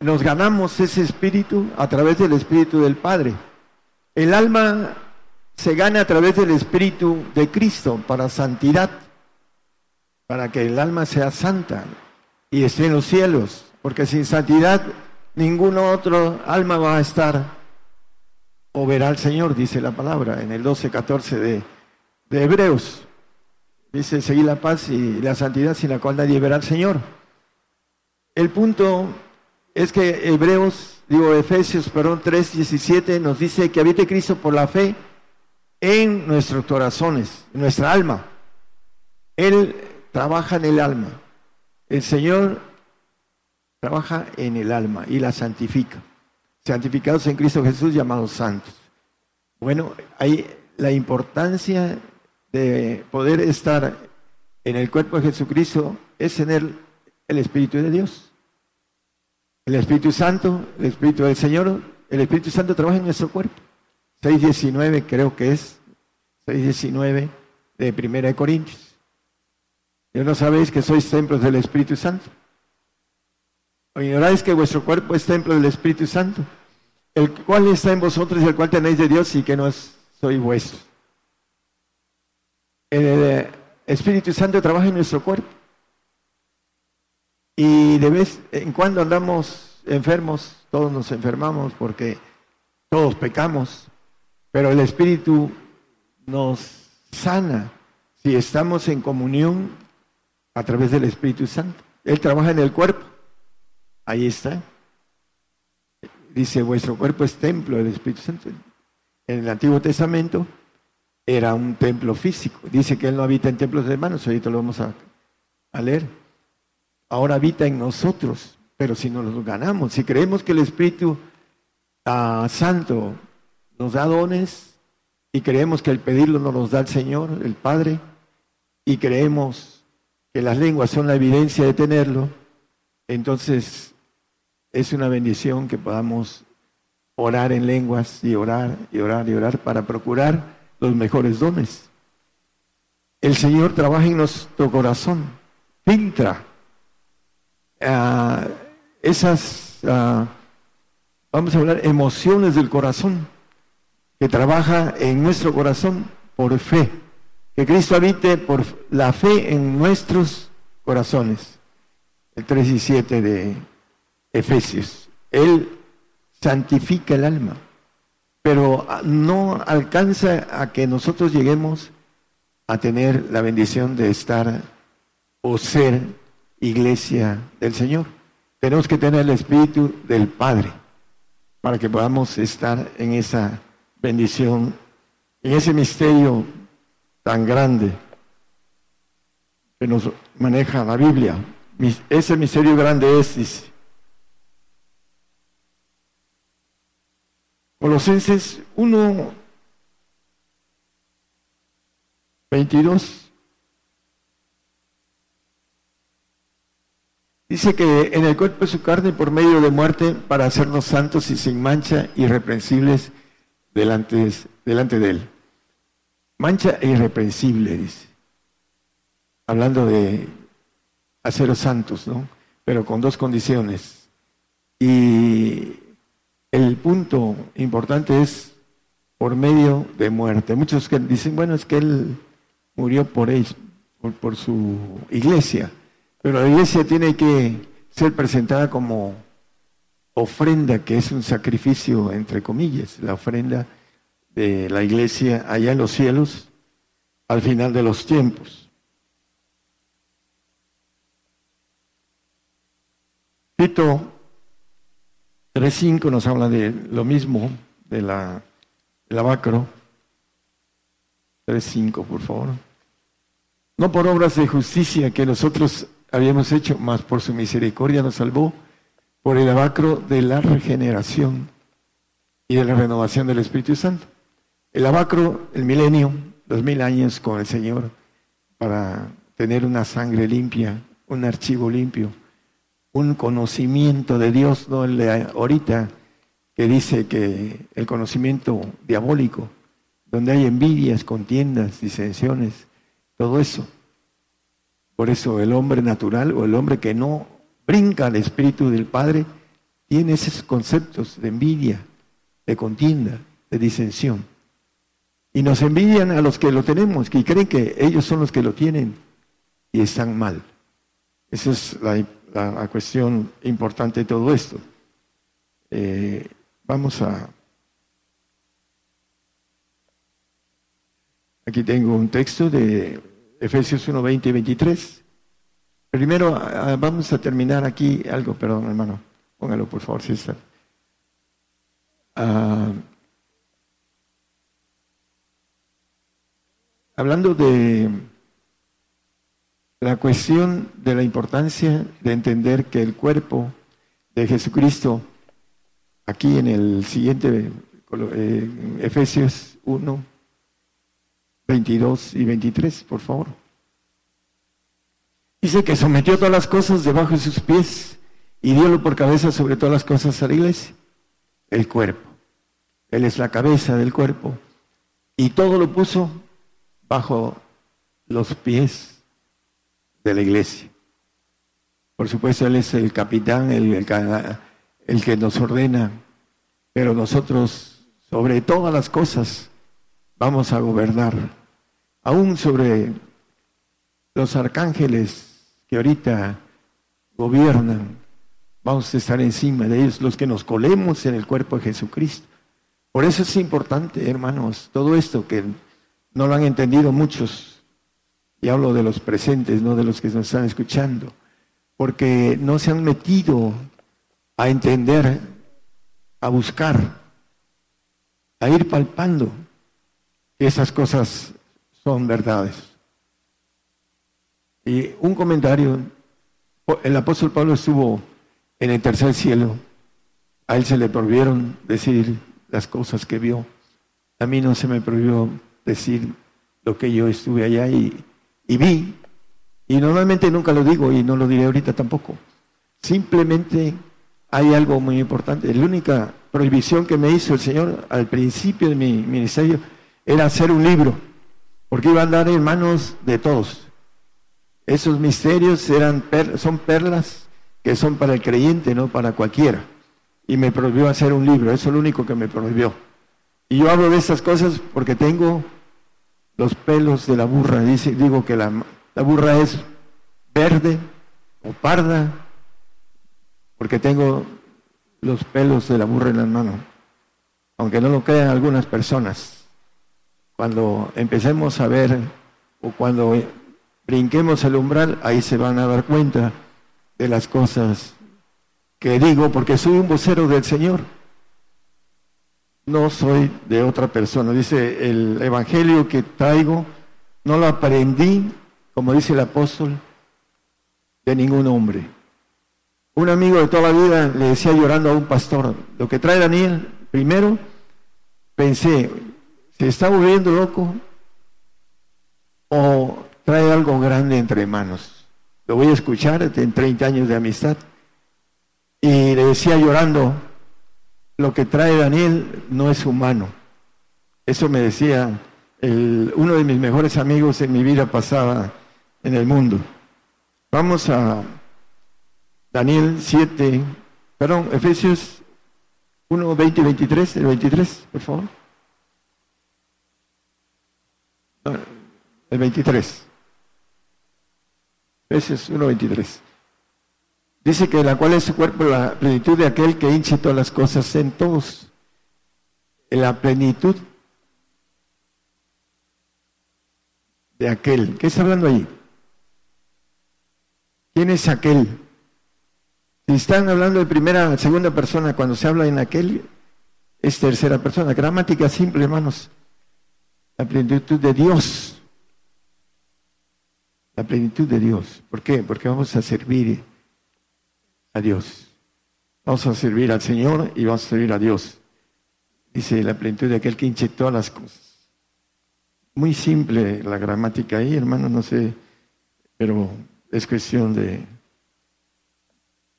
Speaker 7: nos ganamos ese Espíritu a través del Espíritu del Padre. El alma se gana a través del Espíritu de Cristo para santidad para que el alma sea santa y esté en los cielos, porque sin santidad ningún otro alma va a estar o verá al Señor, dice la palabra en el 12, 14 de, de Hebreos. Dice, seguir la paz y la santidad sin la cual nadie verá al Señor. El punto es que Hebreos, digo Efesios, perdón, 3, 17 nos dice que habite Cristo por la fe en nuestros corazones, en nuestra alma. Él trabaja en el alma. El Señor trabaja en el alma y la santifica. Santificados en Cristo Jesús, llamados santos. Bueno, hay la importancia de poder estar en el cuerpo de Jesucristo es tener el Espíritu de Dios. El Espíritu Santo, el Espíritu del Señor, el Espíritu Santo trabaja en nuestro cuerpo. 6.19 creo que es, 6.19 de Primera de Corintios. ¿Y no sabéis que sois templos del Espíritu Santo? ¿O ignoráis que vuestro cuerpo es templo del Espíritu Santo? El cual está en vosotros y el cual tenéis de Dios y que no soy vuestro. El Espíritu Santo trabaja en nuestro cuerpo. Y de vez en cuando andamos enfermos, todos nos enfermamos porque todos pecamos, pero el Espíritu nos sana si estamos en comunión a través del Espíritu Santo. Él trabaja en el cuerpo. Ahí está. Dice, vuestro cuerpo es templo del Espíritu Santo. En el Antiguo Testamento era un templo físico. Dice que Él no habita en templos de hermanos, ahorita lo vamos a, leer. Ahora habita en nosotros, pero si nos lo ganamos, si creemos que el Espíritu ah, Santo nos da dones y creemos que el pedirlo nos los da el Señor, el Padre, y creemos que las lenguas son la evidencia de tenerlo, entonces es una bendición que podamos orar en lenguas y orar y orar y orar para procurar los mejores dones. El Señor trabaja en nuestro corazón, filtra ah, esas, ah, vamos a hablar, emociones del corazón, que trabaja en nuestro corazón por fe, que Cristo habite por la fe en nuestros corazones. El 3 y 7 de Efesios. Él santifica el alma, pero no alcanza a que nosotros lleguemos a tener la bendición de estar o ser iglesia del Señor. Tenemos que tener el Espíritu del Padre para que podamos estar en esa bendición, en ese misterio tan grande que nos maneja la Biblia. Ese misterio grande es, dice, Colosenses 1, 22. Dice que en el cuerpo de su carne por medio de muerte para hacernos santos y sin mancha, irreprensibles delante, delante de él. Mancha e irreprensible, dice. Hablando de haceros santos, ¿no? Pero con dos condiciones. Y el punto importante es por medio de muerte. Muchos que dicen, bueno, es que él murió por, él, por, su iglesia, pero la iglesia tiene que ser presentada como ofrenda, que es un sacrificio, entre comillas, la ofrenda de la iglesia allá en los cielos al final de los tiempos. Tito 3.5 nos habla de lo mismo, de la, del abacro. 3.5, por favor. No por obras de justicia que nosotros habíamos hecho, mas por su misericordia nos salvó, por el abacro de la regeneración y de la renovación del Espíritu Santo. El abacro, el milenio, dos mil años con el Señor, para tener una sangre limpia, un archivo limpio un conocimiento de Dios, no el de ahorita que dice que el conocimiento diabólico, donde hay envidias, contiendas, disensiones, todo eso. Por eso el hombre natural o el hombre que no brinca al Espíritu del Padre tiene esos conceptos de envidia, de contienda, de disensión. Y nos envidian a los que lo tenemos, que creen que ellos son los que lo tienen y están mal. Esa es la cuestión importante de todo esto. Eh, vamos a... Aquí tengo un texto de Efesios 1, 20 y 23. Primero vamos a terminar aquí algo, perdón hermano, póngalo por favor, si está. Hablando de la cuestión de la importancia de entender que el cuerpo de Jesucristo, aquí en el siguiente, eh, Efesios 1, 22 y 23, por favor. Dice que sometió todas las cosas debajo de sus pies y diólo por cabeza sobre todas las cosas a la iglesia, el cuerpo. Él es la cabeza del cuerpo y todo lo puso bajo los pies de la iglesia. Por supuesto, Él es el capitán, el, el, que nos ordena, pero nosotros, sobre todas las cosas, vamos a gobernar, aún sobre los arcángeles que ahorita gobiernan, vamos a estar encima de ellos, los que nos colemos en el cuerpo de Jesucristo. Por eso es importante, hermanos, todo esto que no lo han entendido muchos. Y hablo de los presentes, no de los que nos están escuchando, porque no se han metido a entender, a buscar, a ir palpando que esas cosas son verdades. Y un comentario, el apóstol Pablo estuvo en el tercer cielo, a él se le prohibieron decir las cosas que vio, a mí no se me prohibió decir lo que yo estuve allá y y vi, y normalmente nunca lo digo y no lo diré ahorita tampoco, simplemente hay algo muy importante. La única prohibición que me hizo el Señor al principio de mi ministerio era hacer un libro, porque iba a andar en manos de todos. Esos misterios eran son perlas que son para el creyente, no para cualquiera. Y me prohibió hacer un libro, eso es lo único que me prohibió. Y yo hablo de estas cosas porque tengo los pelos de la burra. Dice, digo que la, la burra es verde o parda, porque tengo los pelos de la burra en las manos. Aunque no lo crean algunas personas. Cuando empecemos a ver o cuando brinquemos el umbral, ahí se van a dar cuenta de las cosas que digo, porque soy un vocero del Señor. No soy de otra persona. Dice el Evangelio que traigo, no lo aprendí, como dice el apóstol, de ningún hombre. Un amigo de toda la vida le decía llorando a un pastor, lo que trae Daniel, primero pensé, ¿se está volviendo loco o trae algo grande entre manos? Lo voy a escuchar en 30 años de amistad. Y le decía llorando, lo que trae Daniel no es humano. Eso me decía uno de mis mejores amigos en mi vida pasada en el mundo. Vamos a Daniel 7, perdón, Efesios 1, 20 y 23, el 23, por favor. el 23. Efesios 1, 23. Dice que la cual es su cuerpo la plenitud de aquel que hinche todas las cosas en todos. La plenitud de aquel. ¿Qué está hablando ahí? ¿Quién es aquel? Si están hablando de primera, segunda persona, cuando se habla en aquel, es tercera persona. Gramática simple, hermanos. La plenitud de Dios. La plenitud de Dios. ¿Por qué? Porque vamos a servir a Dios. Vamos a servir al Señor y vamos a servir a Dios. Dice la plenitud de aquel que hinche todas las cosas. Muy simple la gramática ahí, hermano, no sé, pero es cuestión de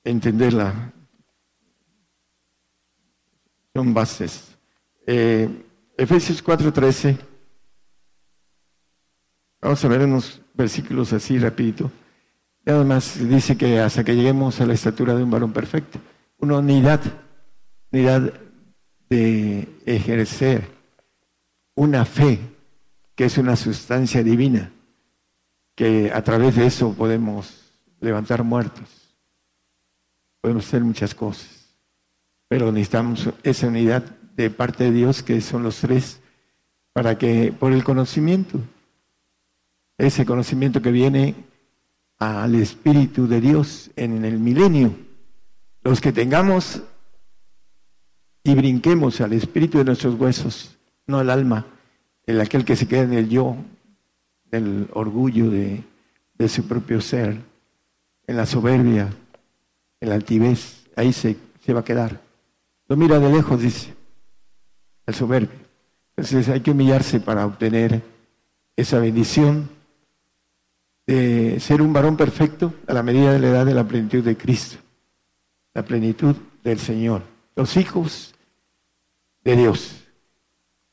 Speaker 7: entenderla. Son bases. Eh, Efesios 4:13. Vamos a ver unos versículos así rapidito. Nada más dice que hasta que lleguemos a la estatura de un varón perfecto. Una unidad, unidad de ejercer una fe que es una sustancia divina, que a través de eso podemos levantar muertos podemos hacer muchas cosas, pero necesitamos esa unidad de parte de Dios, que son los tres, para que por el conocimiento, ese conocimiento que viene al Espíritu de Dios en el milenio, los que tengamos y brinquemos al Espíritu de nuestros huesos, no al alma, el aquel que se queda en el yo, el orgullo de, su propio ser, en la soberbia, el altivez, ahí se, se va a quedar. Lo mira de lejos, dice, el soberbio. Entonces hay que humillarse para obtener esa bendición de ser un varón perfecto a la medida de la edad de la plenitud de Cristo, la plenitud del Señor. Los hijos de Dios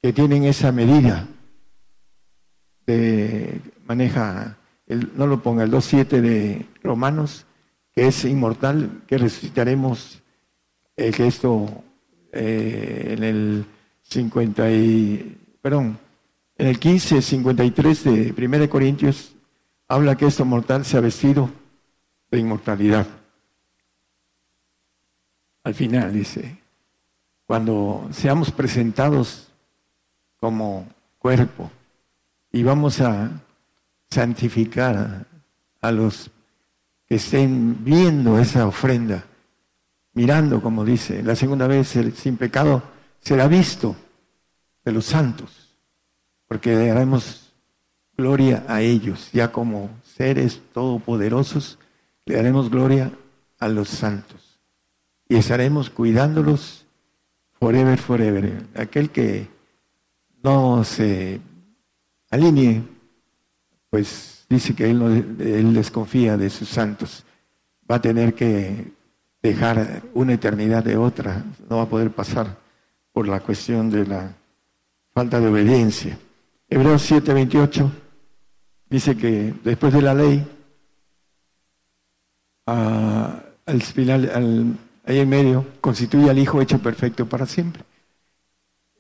Speaker 7: que tienen esa medida de maneja, el, no lo ponga, el 2.7 de Romanos, que es inmortal, que resucitaremos, eh, que esto eh, en el 50 y, perdón, en el 15, 53 de 1 Corintios, habla que esto mortal se ha vestido de inmortalidad. Al final dice, cuando seamos presentados como cuerpo y vamos a santificar a los que estén viendo esa ofrenda, mirando, como dice, la segunda vez el sin pecado será visto de los santos, porque daremos gloria a ellos, ya como seres todopoderosos, le daremos gloria a los santos y estaremos cuidándolos forever, forever. Aquel que no se alinee, pues dice que él, no, él desconfía de sus santos. Va a tener que dejar una eternidad de otra, no va a poder pasar por la cuestión de la falta de obediencia. Hebreos 7:28 dice que después de la ley, al final, ahí en medio, constituye al Hijo hecho perfecto para siempre,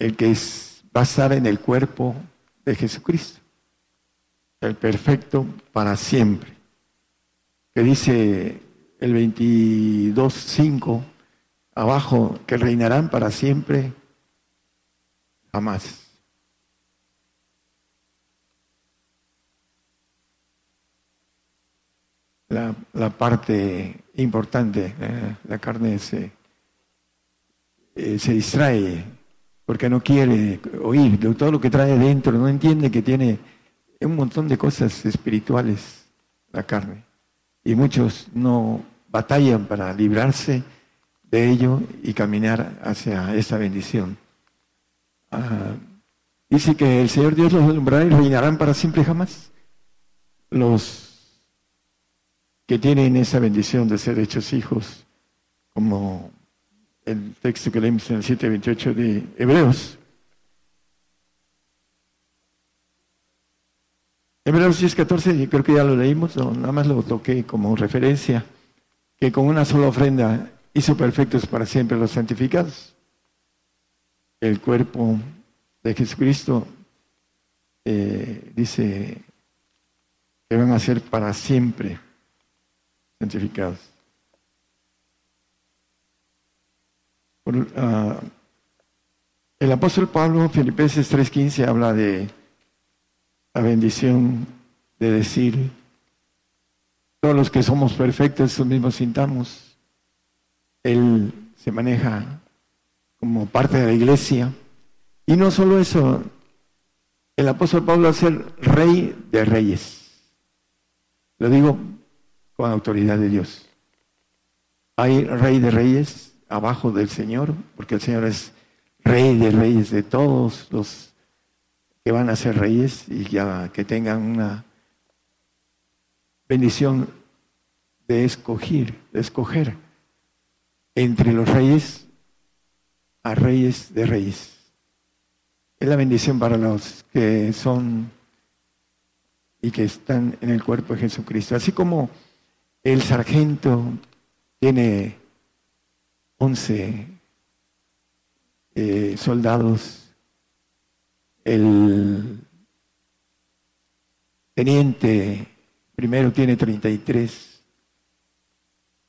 Speaker 7: el que es, va a estar en el cuerpo de Jesucristo, el perfecto para siempre, que dice el 22.5 abajo, que reinarán para siempre, jamás. La, parte importante, eh, la carne se, eh, se distrae porque no quiere oír todo lo que trae dentro, no entiende que tiene un montón de cosas espirituales la carne. Y muchos no batallan para librarse de ello y caminar hacia esa bendición. Ah, dice que el Señor Dios los alumbrará y reinarán para siempre jamás. Los que tienen esa bendición de ser hechos hijos, como el texto que leímos en el 7.28 de Hebreos. Hebreos 10.14, creo que ya lo leímos, nada más lo toqué como referencia que con una sola ofrenda hizo perfectos para siempre los santificados. El cuerpo de Jesucristo eh, dice que van a ser para siempre santificados. Ah, el apóstol Pablo, Filipenses 3:15, habla de la bendición de decir todos los que somos perfectos, eso mismo sintamos. Él se maneja como parte de la iglesia. Y no solo eso, el apóstol Pablo es el rey de reyes. Lo digo con autoridad de Dios. Hay rey de reyes abajo del Señor, porque el Señor es rey de reyes de todos los que van a ser reyes y ya que tengan una bendición de escoger, de escoger entre los reyes a reyes de reyes. Es la bendición para los que son y que están en el cuerpo de Jesucristo. Así como el sargento tiene once eh, soldados, el teniente primero tiene 33,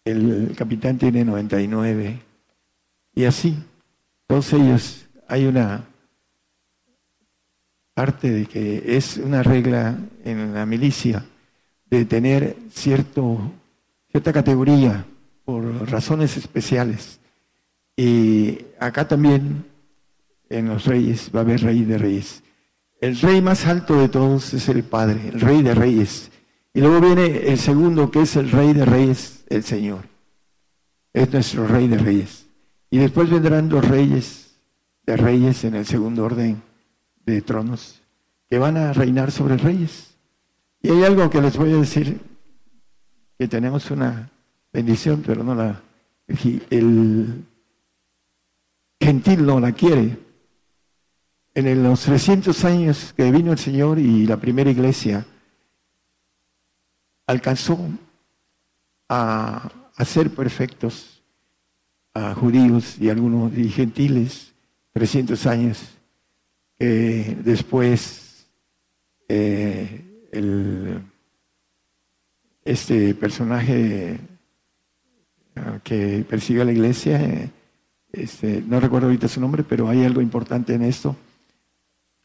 Speaker 7: el capitán tiene 99, y así, todos ellos, hay una parte de que es una regla en la milicia de tener cierto, cierta categoría por razones especiales. Y acá también en los reyes va a haber rey de reyes. El rey más alto de todos es el Padre, el rey de reyes. Y luego viene el segundo, que es el rey de reyes, el Señor. Es nuestro rey de reyes. Y después vendrán los reyes de reyes en el segundo orden de tronos, que van a reinar sobre reyes. Y hay algo que les voy a decir, que tenemos una bendición, pero no la... El gentil no la quiere. En los 300 años que vino el Señor y la primera iglesia, alcanzó a, ser perfectos a judíos y algunos gentiles 300 años. después eh, este personaje ah, que persiguió a la iglesia, este, no recuerdo ahorita su nombre, pero hay algo importante en esto.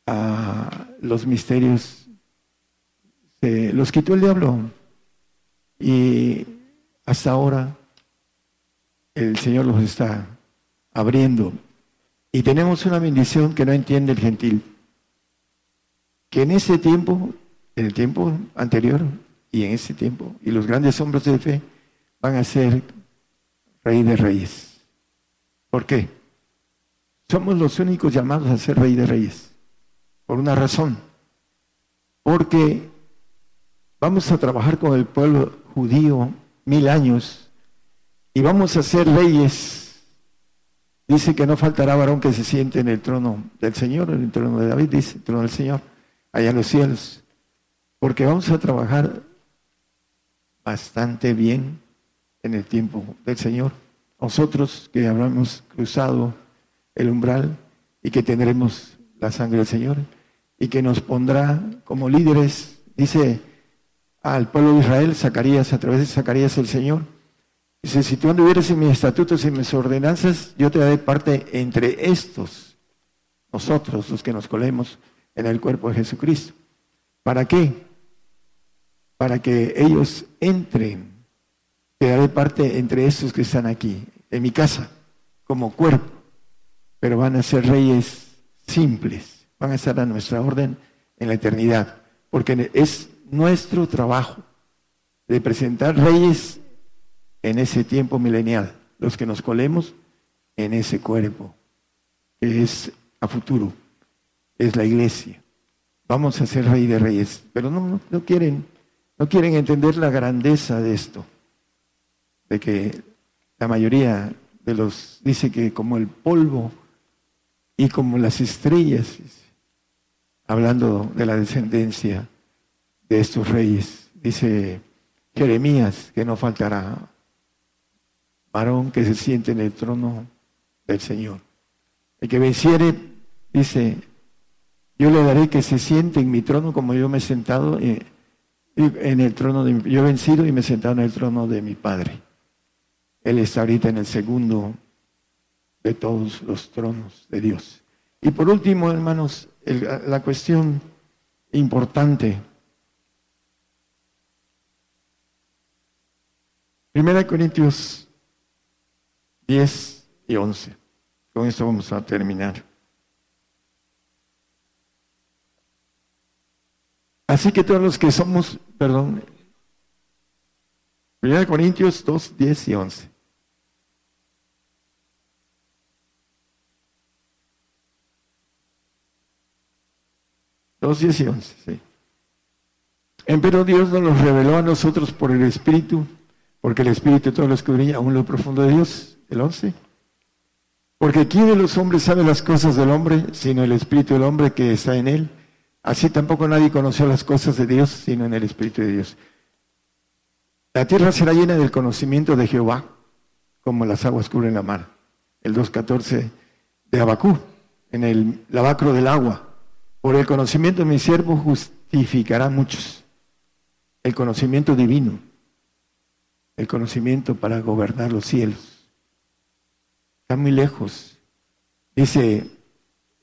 Speaker 7: Ah, los misterios los quitó el diablo y hasta ahora el Señor los está abriendo. Y tenemos una bendición que no entiende el gentil. Que en ese tiempo, en el tiempo anterior y en ese tiempo, y los grandes hombres de fe van a ser rey de reyes. ¿Por qué? Somos los únicos llamados a ser rey de reyes. Por una razón. Porque vamos a trabajar con el pueblo judío mil años y vamos a ser reyes. Dice que no faltará varón que se siente en el trono del Señor, en el trono de David, dice, el trono del Señor, allá en los cielos. Porque vamos a trabajar bastante bien en el tiempo del Señor. Nosotros que habremos cruzado el umbral y que tendremos la sangre del Señor y que nos pondrá como líderes, dice al pueblo de Israel, Zacarías, a través de Zacarías el Señor. Dice, si tú anduvieras en mis estatutos y mis ordenanzas, yo te daré parte entre estos, nosotros, los que nos colemos en el cuerpo de Jesucristo. ¿Para qué? Para que ellos entren. Te daré parte entre estos que están aquí, en mi casa, como cuerpo. Pero van a ser reyes simples, van a estar a nuestra orden en la eternidad, porque es nuestro trabajo de presentar reyes en ese tiempo milenial, los que nos colemos en ese cuerpo, que es a futuro, es la iglesia. Vamos a ser rey de reyes, pero no, no, quieren, no quieren entender la grandeza de esto, de que la mayoría de los dice que como el polvo y como las estrellas, hablando de la descendencia de estos reyes. Dice Jeremías que no faltará varón que se siente en el trono del Señor. El que venciere, dice, yo le daré que se siente en mi trono como yo me he sentado en el trono de yo he vencido y me he sentado en el trono de mi Padre. Él está ahorita en el segundo de todos los tronos de Dios. Y por último, hermanos, la cuestión importante. Primera Corintios 10 y 11. Con esto vamos a terminar. Así que todos los que somos, perdón, Primera Corintios 2, 10 y 11. 2, 10 y 11, sí. Pero Dios nos los reveló a nosotros por el Espíritu, porque el Espíritu todo lo escudriña aún lo profundo de Dios, el 11. Porque ¿quién de los hombres sabe las cosas del hombre, sino el Espíritu del hombre que está en él? Así tampoco nadie conoció las cosas de Dios, sino en el Espíritu de Dios. La tierra será llena del conocimiento de Jehová, como las aguas cubren la mar. El 2.14 de Abacú, en el lavacro del agua. Por el conocimiento de mi siervo justificará a muchos. El conocimiento divino. El conocimiento para gobernar los cielos. Está muy lejos. Dice,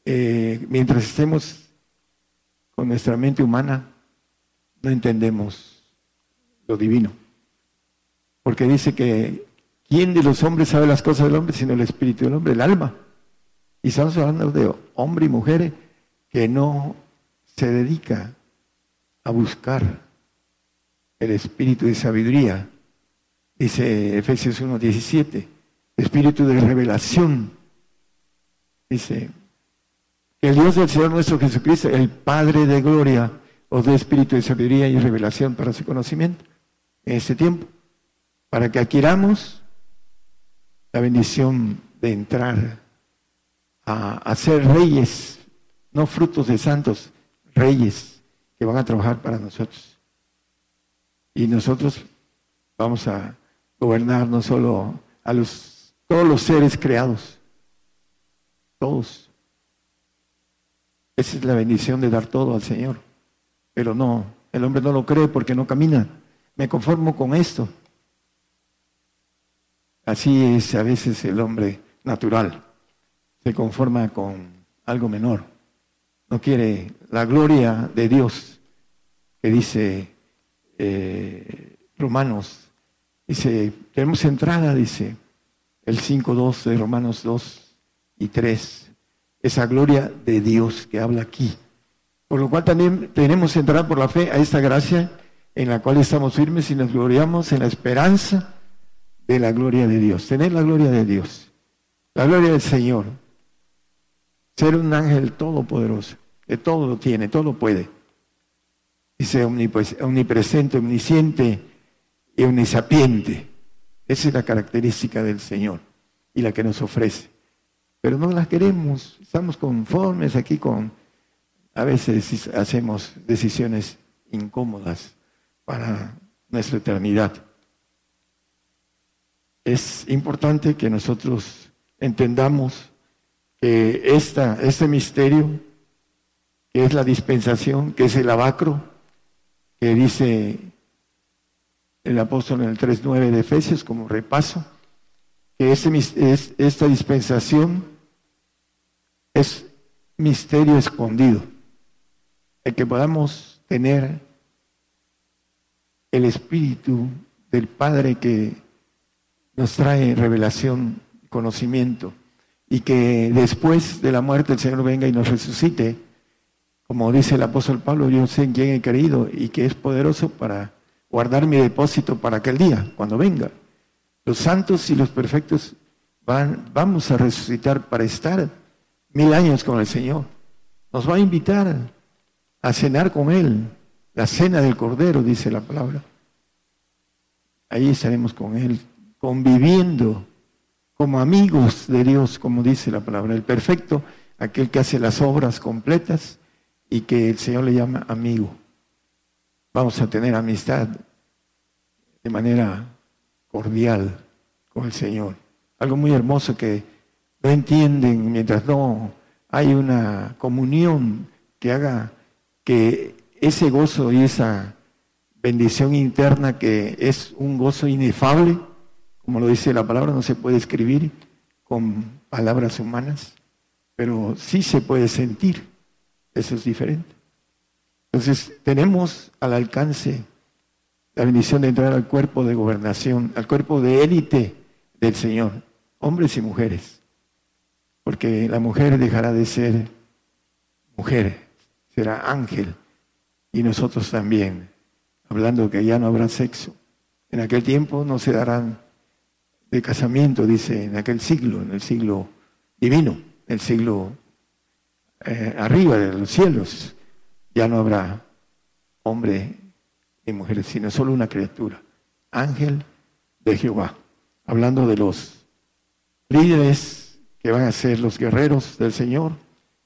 Speaker 7: eh, mientras estemos con nuestra mente humana, no entendemos lo divino. Porque dice que ¿quién de los hombres sabe las cosas del hombre sino el espíritu del hombre, el alma? Y estamos hablando de hombre y mujer que no se dedica a buscar el espíritu de sabiduría, dice Efesios 1.17, espíritu de revelación, dice el Dios del Señor nuestro Jesucristo, el Padre de gloria, os dé espíritu de sabiduría y revelación para su conocimiento en este tiempo, para que adquiramos la bendición de entrar a, a ser reyes no frutos de santos, reyes que van a trabajar para nosotros. Y nosotros vamos a gobernar no solo a los, todos los seres creados, todos. Esa es la bendición de dar todo al Señor. Pero no, el hombre no lo cree porque no camina. Me conformo con esto. Así es a veces el hombre natural. Se conforma con algo menor no quiere la gloria de Dios, que dice eh, Romanos, dice, tenemos entrada, dice el 5.2 de Romanos 2 y 3, esa gloria de Dios que habla aquí. Por lo cual también tenemos entrada por la fe a esta gracia en la cual estamos firmes y nos gloriamos en la esperanza de la gloria de Dios. Tener la gloria de Dios, la gloria del Señor ser un ángel todopoderoso, que todo lo tiene, todo lo puede. Dice omnipresente, omnisciente y omnisapiente. Esa es la característica del Señor y la que nos ofrece. Pero no la queremos, estamos conformes aquí con, a veces hacemos decisiones incómodas para nuestra eternidad. Es importante que nosotros entendamos que esta, este misterio, que es la dispensación, que es el abacro, que dice el apóstol en el 3.9 de Efesios como repaso, que es, esta dispensación es misterio escondido, el que podamos tener el Espíritu del Padre que nos trae revelación, conocimiento, y que después de la muerte el Señor venga y nos resucite, como dice el apóstol Pablo, yo sé en quién he creído y que es poderoso para guardar mi depósito para aquel día, cuando venga. Los santos y los perfectos van, vamos a resucitar para estar mil años con el Señor. Nos va a invitar a cenar con Él, la cena del Cordero, dice la palabra. Ahí estaremos con Él, conviviendo como amigos de Dios, como dice la palabra. El perfecto, aquel que hace las obras completas y que el Señor le llama amigo. Vamos a tener amistad de manera cordial con el Señor. Algo muy hermoso que no entienden mientras no hay una comunión que haga que ese gozo y esa bendición interna que es un gozo inefable, como lo dice la palabra, no se puede escribir con palabras humanas, pero sí se puede sentir. Eso es diferente. Entonces, tenemos al alcance la bendición de entrar al cuerpo de gobernación, al cuerpo de élite del Señor, hombres y mujeres. Porque la mujer dejará de ser mujer, será ángel. Y nosotros también, hablando que ya no habrá sexo. En aquel tiempo no se darán de casamiento, dice, en aquel siglo, en el siglo divino, el siglo eh, arriba de los cielos. Ya no habrá hombre y mujeres, sino solo una criatura, ángel de Jehová. Hablando de los líderes que van a ser los guerreros del Señor,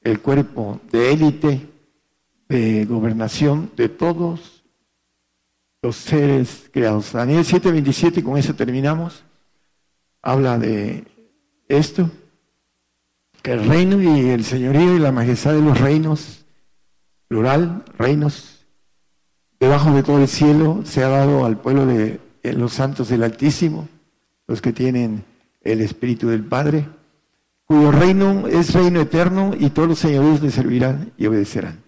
Speaker 7: el cuerpo de élite, de gobernación de todos los seres creados. Daniel 7:27, con eso terminamos, habla de esto, que el reino y el señorío y la majestad de los reinos, plural, reinos, debajo de todo el cielo se ha dado al pueblo de los santos del Altísimo, los que tienen el Espíritu del Padre, cuyo reino es reino eterno y todos los señores le servirán y obedecerán.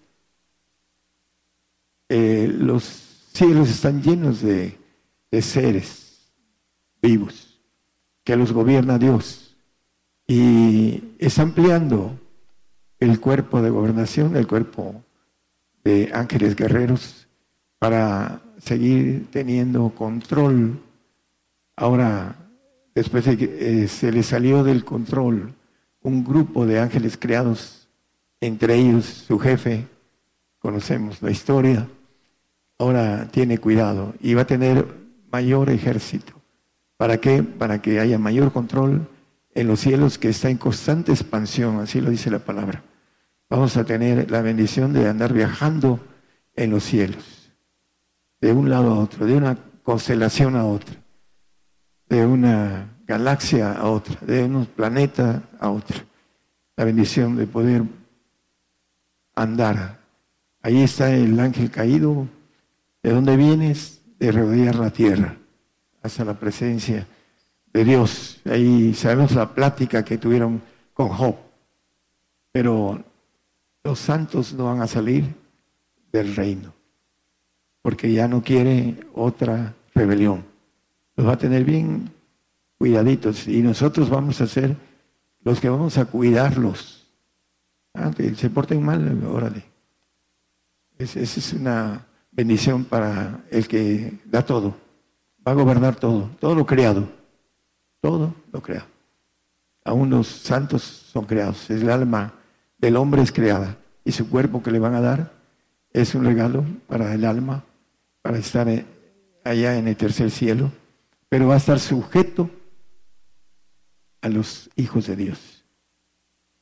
Speaker 7: Eh, los cielos están llenos de, de seres vivos que los gobierna Dios y es ampliando el cuerpo de gobernación, el cuerpo de ángeles guerreros para seguir teniendo control. Ahora, después eh, se le salió del control un grupo de ángeles creados, entre ellos su jefe, conocemos la historia, ahora tiene cuidado y va a tener mayor ejército. ¿Para qué? Para que haya mayor control en los cielos que está en constante expansión, así lo dice la palabra. Vamos a tener la bendición de andar viajando en los cielos de un lado a otro, de una constelación a otra, de una galaxia a otra, de un planeta a otro. La bendición de poder andar. Ahí está el ángel caído. ¿De dónde vienes? De rodear la tierra, hasta la presencia de Dios. Ahí sabemos la plática que tuvieron con Job. Pero los santos no van a salir del reino porque ya no quiere otra rebelión. Los va a tener bien cuidaditos y nosotros vamos a ser los que vamos a cuidarlos. Ah, que se porten mal, órale. esa es una bendición para el que da todo. Va a gobernar todo, todo lo creado. Todo lo creado. Aún los santos son creados. Es el alma del hombre es creada. Y su cuerpo que le van a dar es un regalo para el alma para estar eh, allá en el tercer cielo, pero va a estar sujeto a los hijos de Dios.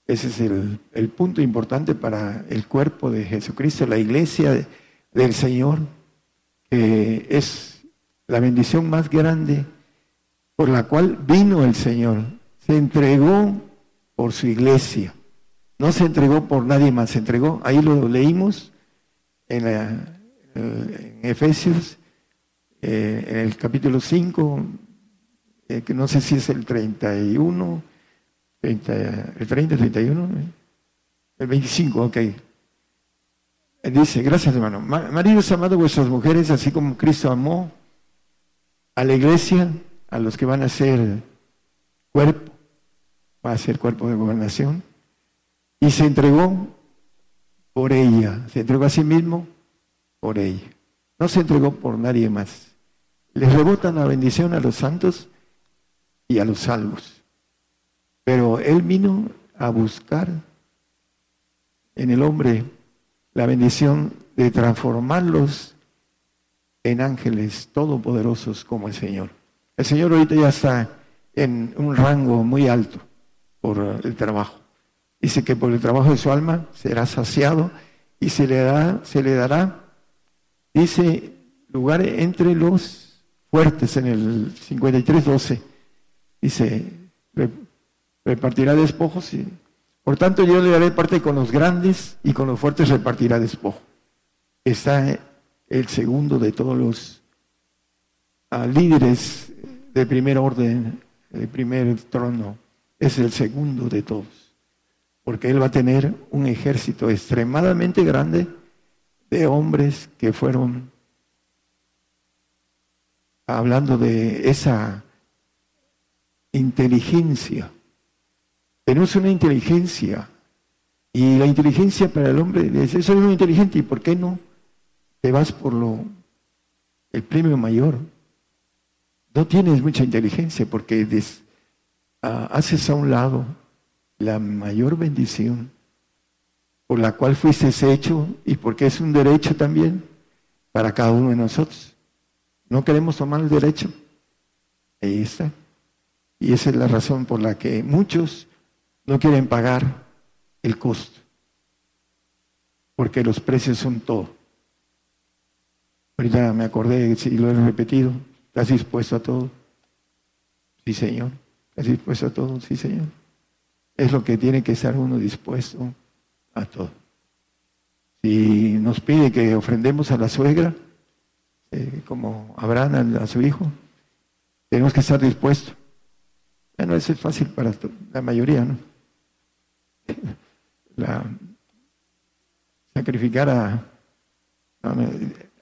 Speaker 7: Ese es el, punto importante para el cuerpo de Jesucristo, la iglesia del Señor, que es la bendición más grande por la cual vino el Señor. Se entregó por su iglesia. No se entregó por nadie más, se entregó, ahí lo leímos en, en Efesios, eh, en el capítulo 5, eh, que no sé si es el 31, el 30, 31, el 25, ok. Dice, gracias hermano, maridos amados vuestras mujeres, así como Cristo amó a la iglesia, a los que van a ser cuerpo, va a ser cuerpo de gobernación, y se entregó por ella, se entregó a sí mismo por ella. No se entregó por nadie más. Les rebotan la bendición a los santos y a los salvos. Pero Él vino a buscar en el hombre la bendición de transformarlos en ángeles todopoderosos como el Señor. El Señor ahorita ya está en un rango muy alto por el trabajo. Dice que por el trabajo de su alma será saciado y se le, dará, se le dará, dice, lugar entre los fuertes en el 53.12. Dice, repartirá despojos. Por tanto, yo le daré parte con los grandes y con los fuertes repartirá despojo. Está el segundo de todos los ah, líderes de primer orden, de primer trono. Es el segundo de todos porque Él va a tener un ejército extremadamente grande de hombres que fueron hablando de esa inteligencia. Tenemos una inteligencia y la inteligencia para el hombre dice, soy muy inteligente y ¿por qué no te vas por lo el premio mayor? No tienes mucha inteligencia porque ah, haces a un lado la mayor bendición por la cual fuiste hecho y porque es un derecho también para cada uno de nosotros. No queremos tomar el derecho. Ahí está. Y esa es la razón por la que muchos no quieren pagar el costo. Porque los precios son todo. Ahorita me acordé, si lo he repetido, ¿estás dispuesto a todo? Sí, Señor. ¿Estás dispuesto a todo? Sí, Señor es lo que tiene que estar uno dispuesto a todo. Si nos pide que ofrendemos a la suegra, eh, como Abraham a, su hijo, tenemos que estar dispuestos. Bueno, eso es fácil para la mayoría, ¿no? La, sacrificar a...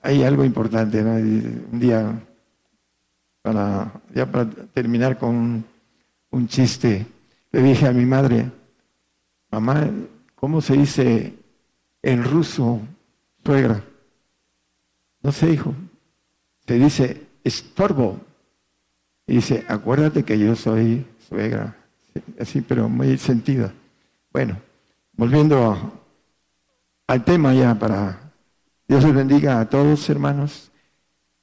Speaker 7: hay algo importante, ¿no? Un día, para, ya para terminar con un chiste, le dije a mi madre, mamá, ¿cómo se dice en ruso suegra? No sé, hijo. Se dice estorbo. Y dice, acuérdate que yo soy suegra. Así, pero muy sentida. Bueno, volviendo al tema ya para Dios les bendiga a todos, hermanos.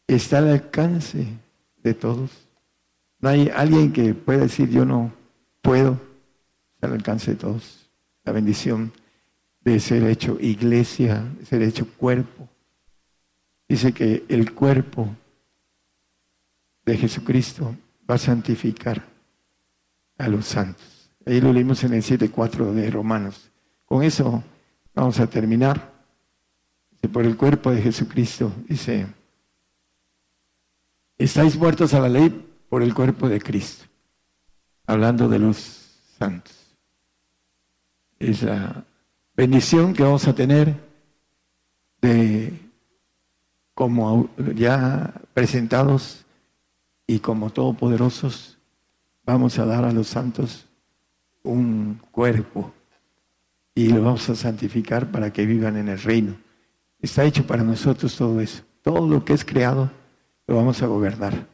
Speaker 7: Está al alcance de todos. No hay alguien que pueda decir yo no puedo al alcance de todos. La bendición de ser hecho iglesia, de ser hecho cuerpo. Dice que el cuerpo de Jesucristo va a santificar a los santos. Ahí lo leímos en el 7.4 de Romanos. Con eso vamos a terminar. Por el cuerpo de Jesucristo, dice, estáis muertos a la ley por el cuerpo de Cristo hablando de los santos. Es la bendición que vamos a tener de como ya presentados y como todopoderosos, vamos a dar a los santos un cuerpo y lo vamos a santificar para que vivan en el reino. Está hecho para nosotros todo eso. Todo lo que es creado lo vamos a gobernar,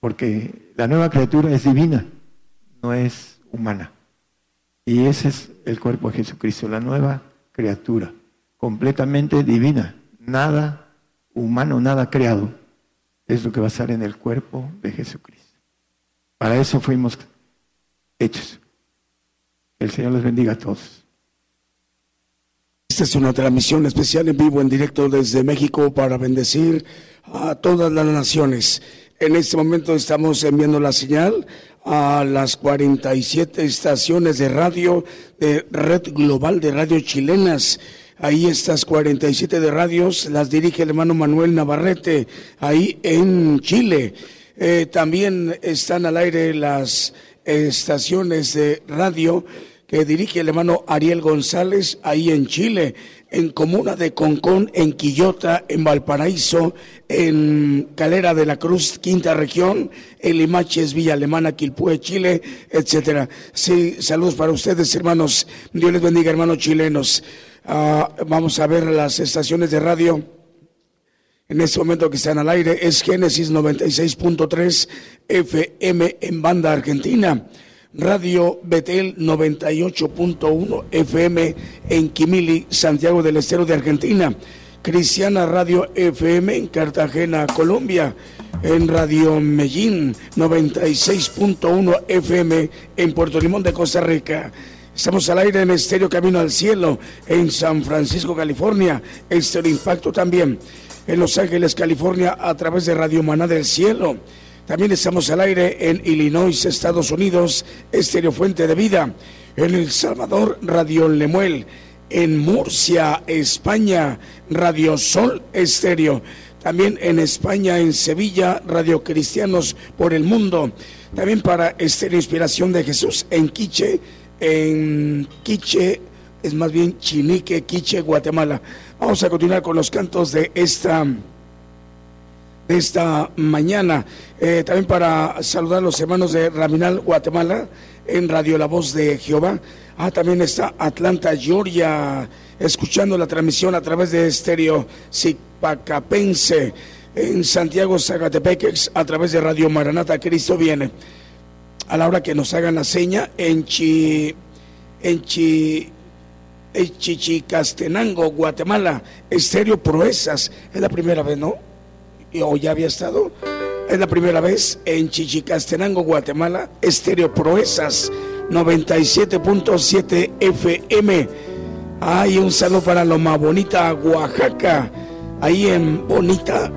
Speaker 7: porque la nueva criatura es divina no es humana. Y ese es el cuerpo de Jesucristo, la nueva criatura, completamente divina, nada humano, nada creado, es lo que va a estar en el cuerpo de Jesucristo. Para eso fuimos hechos. El Señor les bendiga a todos.
Speaker 5: Esta es una transmisión especial en vivo, en directo desde México para bendecir a todas las naciones. En este momento estamos enviando la señal a las 47 estaciones de radio de Red Global de Radio Chilenas. Ahí estas 47 de radios las dirige el hermano Manuel Navarrete, ahí en Chile. Eh, también están al aire las estaciones de radio que dirige el hermano Ariel González ahí en Chile, en Comuna de Concón, en Quillota, en Valparaíso, en Calera de la Cruz, Quinta Región, en Limaches, Villa Alemana, Quilpue, Chile, etcétera. Sí, saludos para ustedes, hermanos. Dios les bendiga, hermanos chilenos. Ah, vamos a ver las estaciones de radio. En este momento que están al aire es Génesis 96.3 FM en banda argentina. Radio Betel 98.1 FM en Quimili, Santiago del Estero de Argentina. Cristiana Radio FM en Cartagena, Colombia. En Radio Medellín 96.1 FM en Puerto Limón de Costa Rica. Estamos al aire en Estéreo Camino al Cielo en San Francisco, California. Estéreo Impacto también en Los Ángeles, California a través de Radio Maná del Cielo. También estamos al aire en Illinois, Estados Unidos, Estéreo Fuente de Vida. En El Salvador, Radio Lemuel. En Murcia, España, Radio Sol Estéreo. También en España, en Sevilla, Radio Cristianos por el Mundo. También para Estéreo Inspiración de Jesús en Quiche, en Quiche, es más bien Chinique, Quiche, Guatemala. Vamos a continuar con los cantos de esta esta mañana. Eh, también para saludar a los hermanos de Raminal, Guatemala, en Radio La Voz de Jehová. Ah, también está Atlanta, Georgia, escuchando la transmisión a través de estéreo Zipacapense. En Santiago, Zacatepeques, a través de Radio Maranata, Cristo viene. A la hora que nos hagan la seña, en Chi, en Chi, en Chichicastenango, Guatemala, estéreo Proezas. Es la primera vez, ¿no? O ya había estado. Es la primera vez en Chichicastenango, Guatemala, Estéreo Proezas 97.7 FM. Hay un saludo para Loma Bonita, Oaxaca. Ahí en Bonita,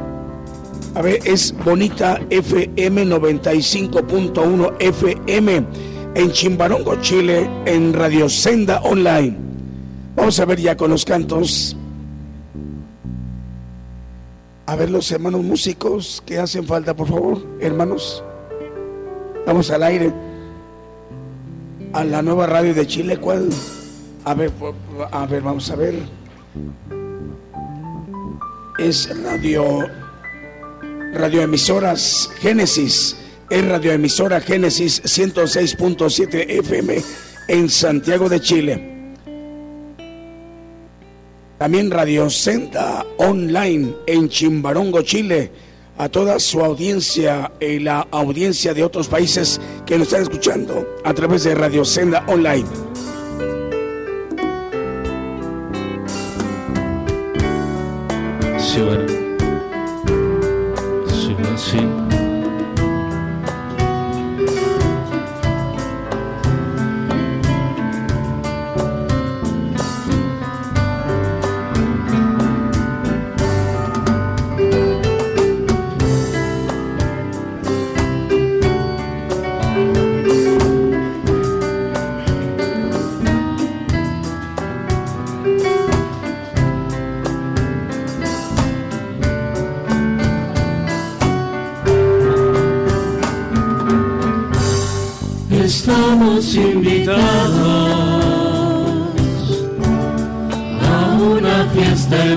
Speaker 5: a ver, es Bonita FM 95.1 FM. En Chimbarongo, Chile, en Radio Senda Online. Vamos a ver ya con los cantos a ver los hermanos músicos que hacen falta, por favor, hermanos. Vamos al aire. A la nueva radio de Chile, ¿cuál? A ver, a ver, vamos a ver. Es radio, radioemisoras Génesis. Es radioemisora Génesis 106.7 FM en Santiago de Chile. También Radio Senda Online en Chimbarongo, Chile. A toda su audiencia y la audiencia de otros países que nos están escuchando a través de Radio Senda Online.
Speaker 6: Sí.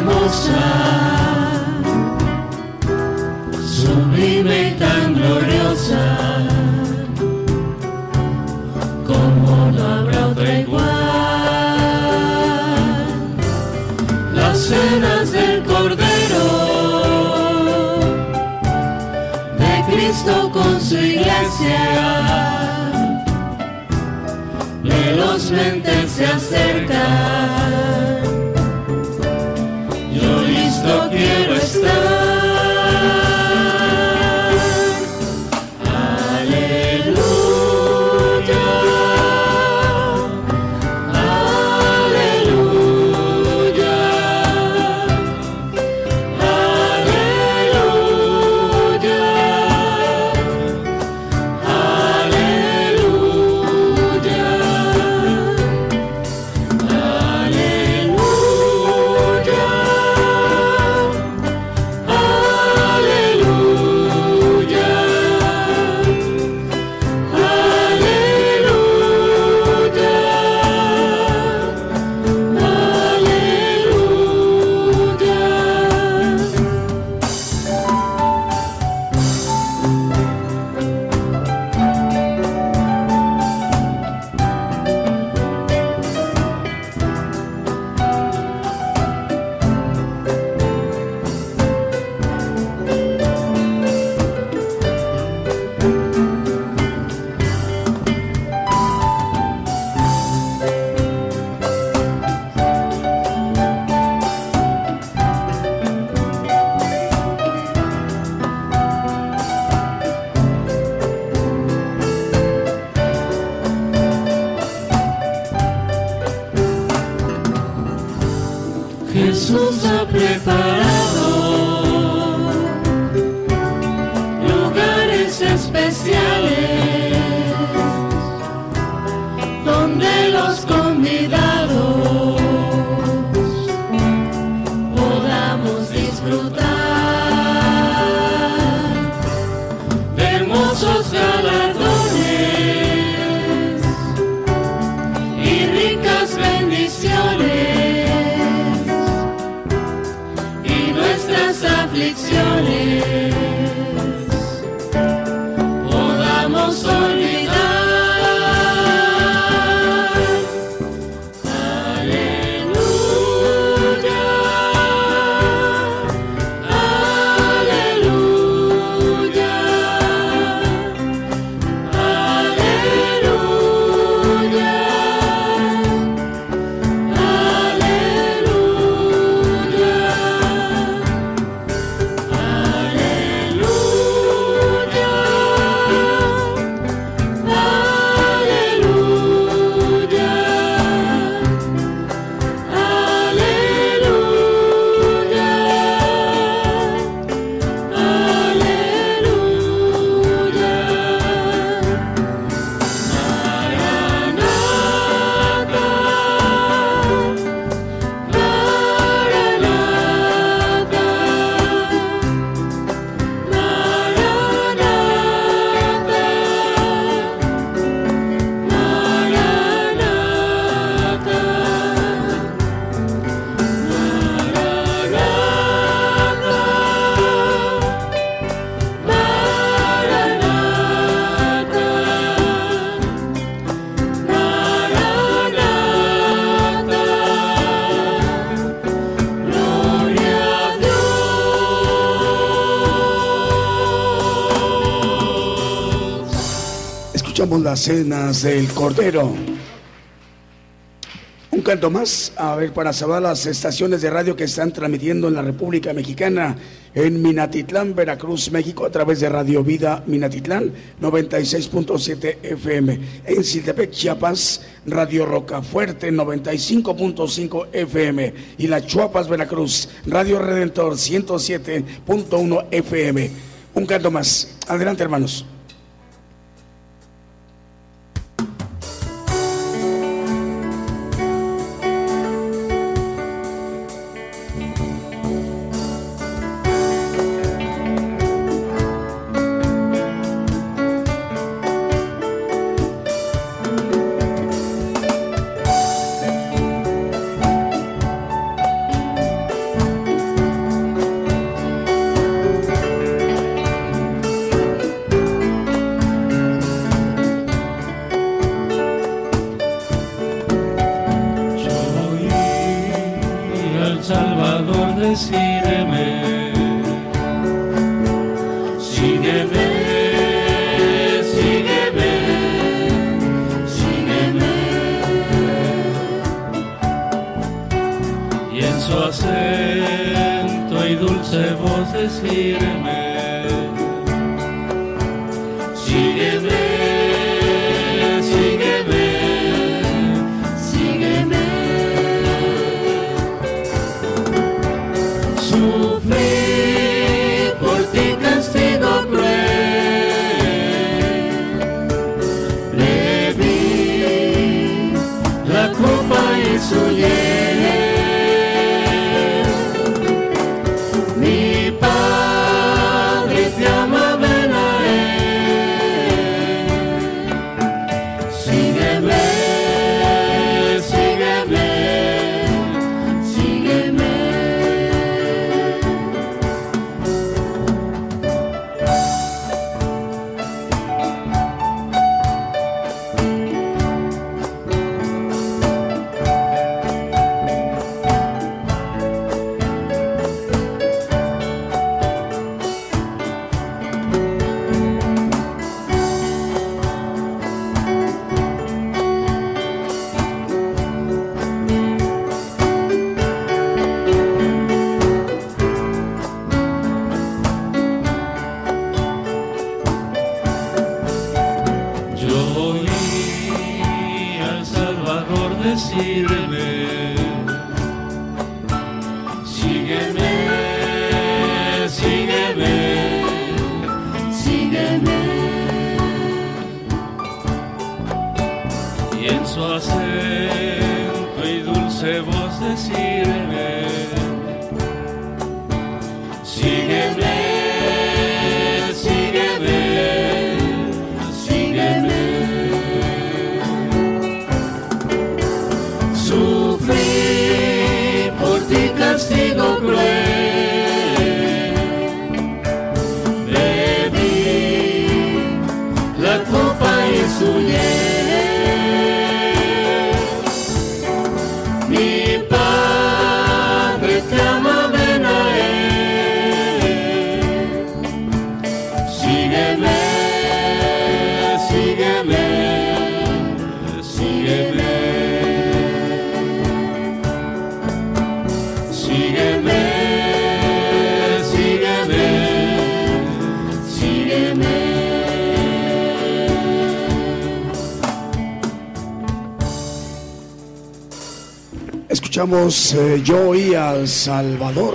Speaker 6: Hermosa, sublime y tan gloriosa, como no habrá otra igual. Las cenas del Cordero de Cristo con su iglesia mentes se acercan.
Speaker 5: Escuchamos las cenas del Cordero. Un canto más, a ver, para saludar las estaciones de radio que están transmitiendo en la República Mexicana, en Minatitlán, Veracruz, México, a través de Radio Vida Minatitlán, 96.7 FM. En Siltepec, Chiapas, Radio Rocafuerte, 95.5 FM. Y la Chuapas, Veracruz, Radio Redentor, 107.1 FM. Un canto más. Adelante, hermanos. Eh, Yo oí al Salvador.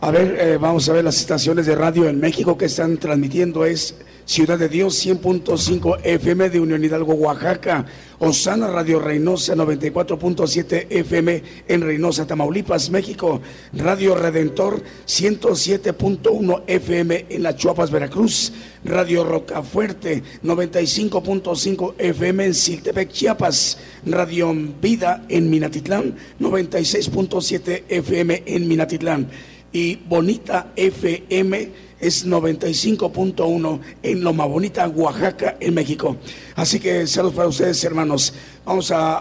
Speaker 5: A ver, eh, vamos a ver las estaciones de radio en México que están transmitiendo. Es Ciudad de Dios 100.5 FM de Unión Hidalgo, Oaxaca. Osana Radio Reynosa 94.7 FM en Reynosa, Tamaulipas, México. Radio Redentor 107.1 FM en La Chuapas, Veracruz. Radio Rocafuerte 95.5 FM en Siltepec, Chiapas. Radio Vida en Minatitlán 96.7 FM en Minatitlán. Y Bonita FM es 95.1 en Loma Bonita, Oaxaca, en México. Así que saludos para ustedes, hermanos. Vamos a,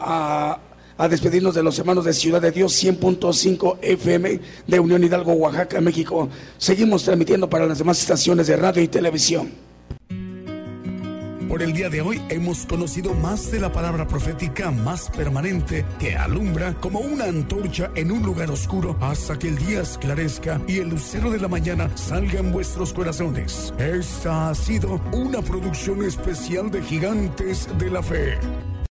Speaker 5: a- a despedirnos de los hermanos de Ciudad de Dios 100.5 FM de Unión Hidalgo, Oaxaca, México. Seguimos transmitiendo para las demás estaciones de radio y televisión.
Speaker 1: Por el día de hoy hemos conocido más de la palabra profética más permanente que alumbra como una antorcha en un lugar oscuro hasta que el día esclarezca y el lucero de la mañana salga en vuestros corazones. Esta ha sido una producción especial de Gigantes de la Fe.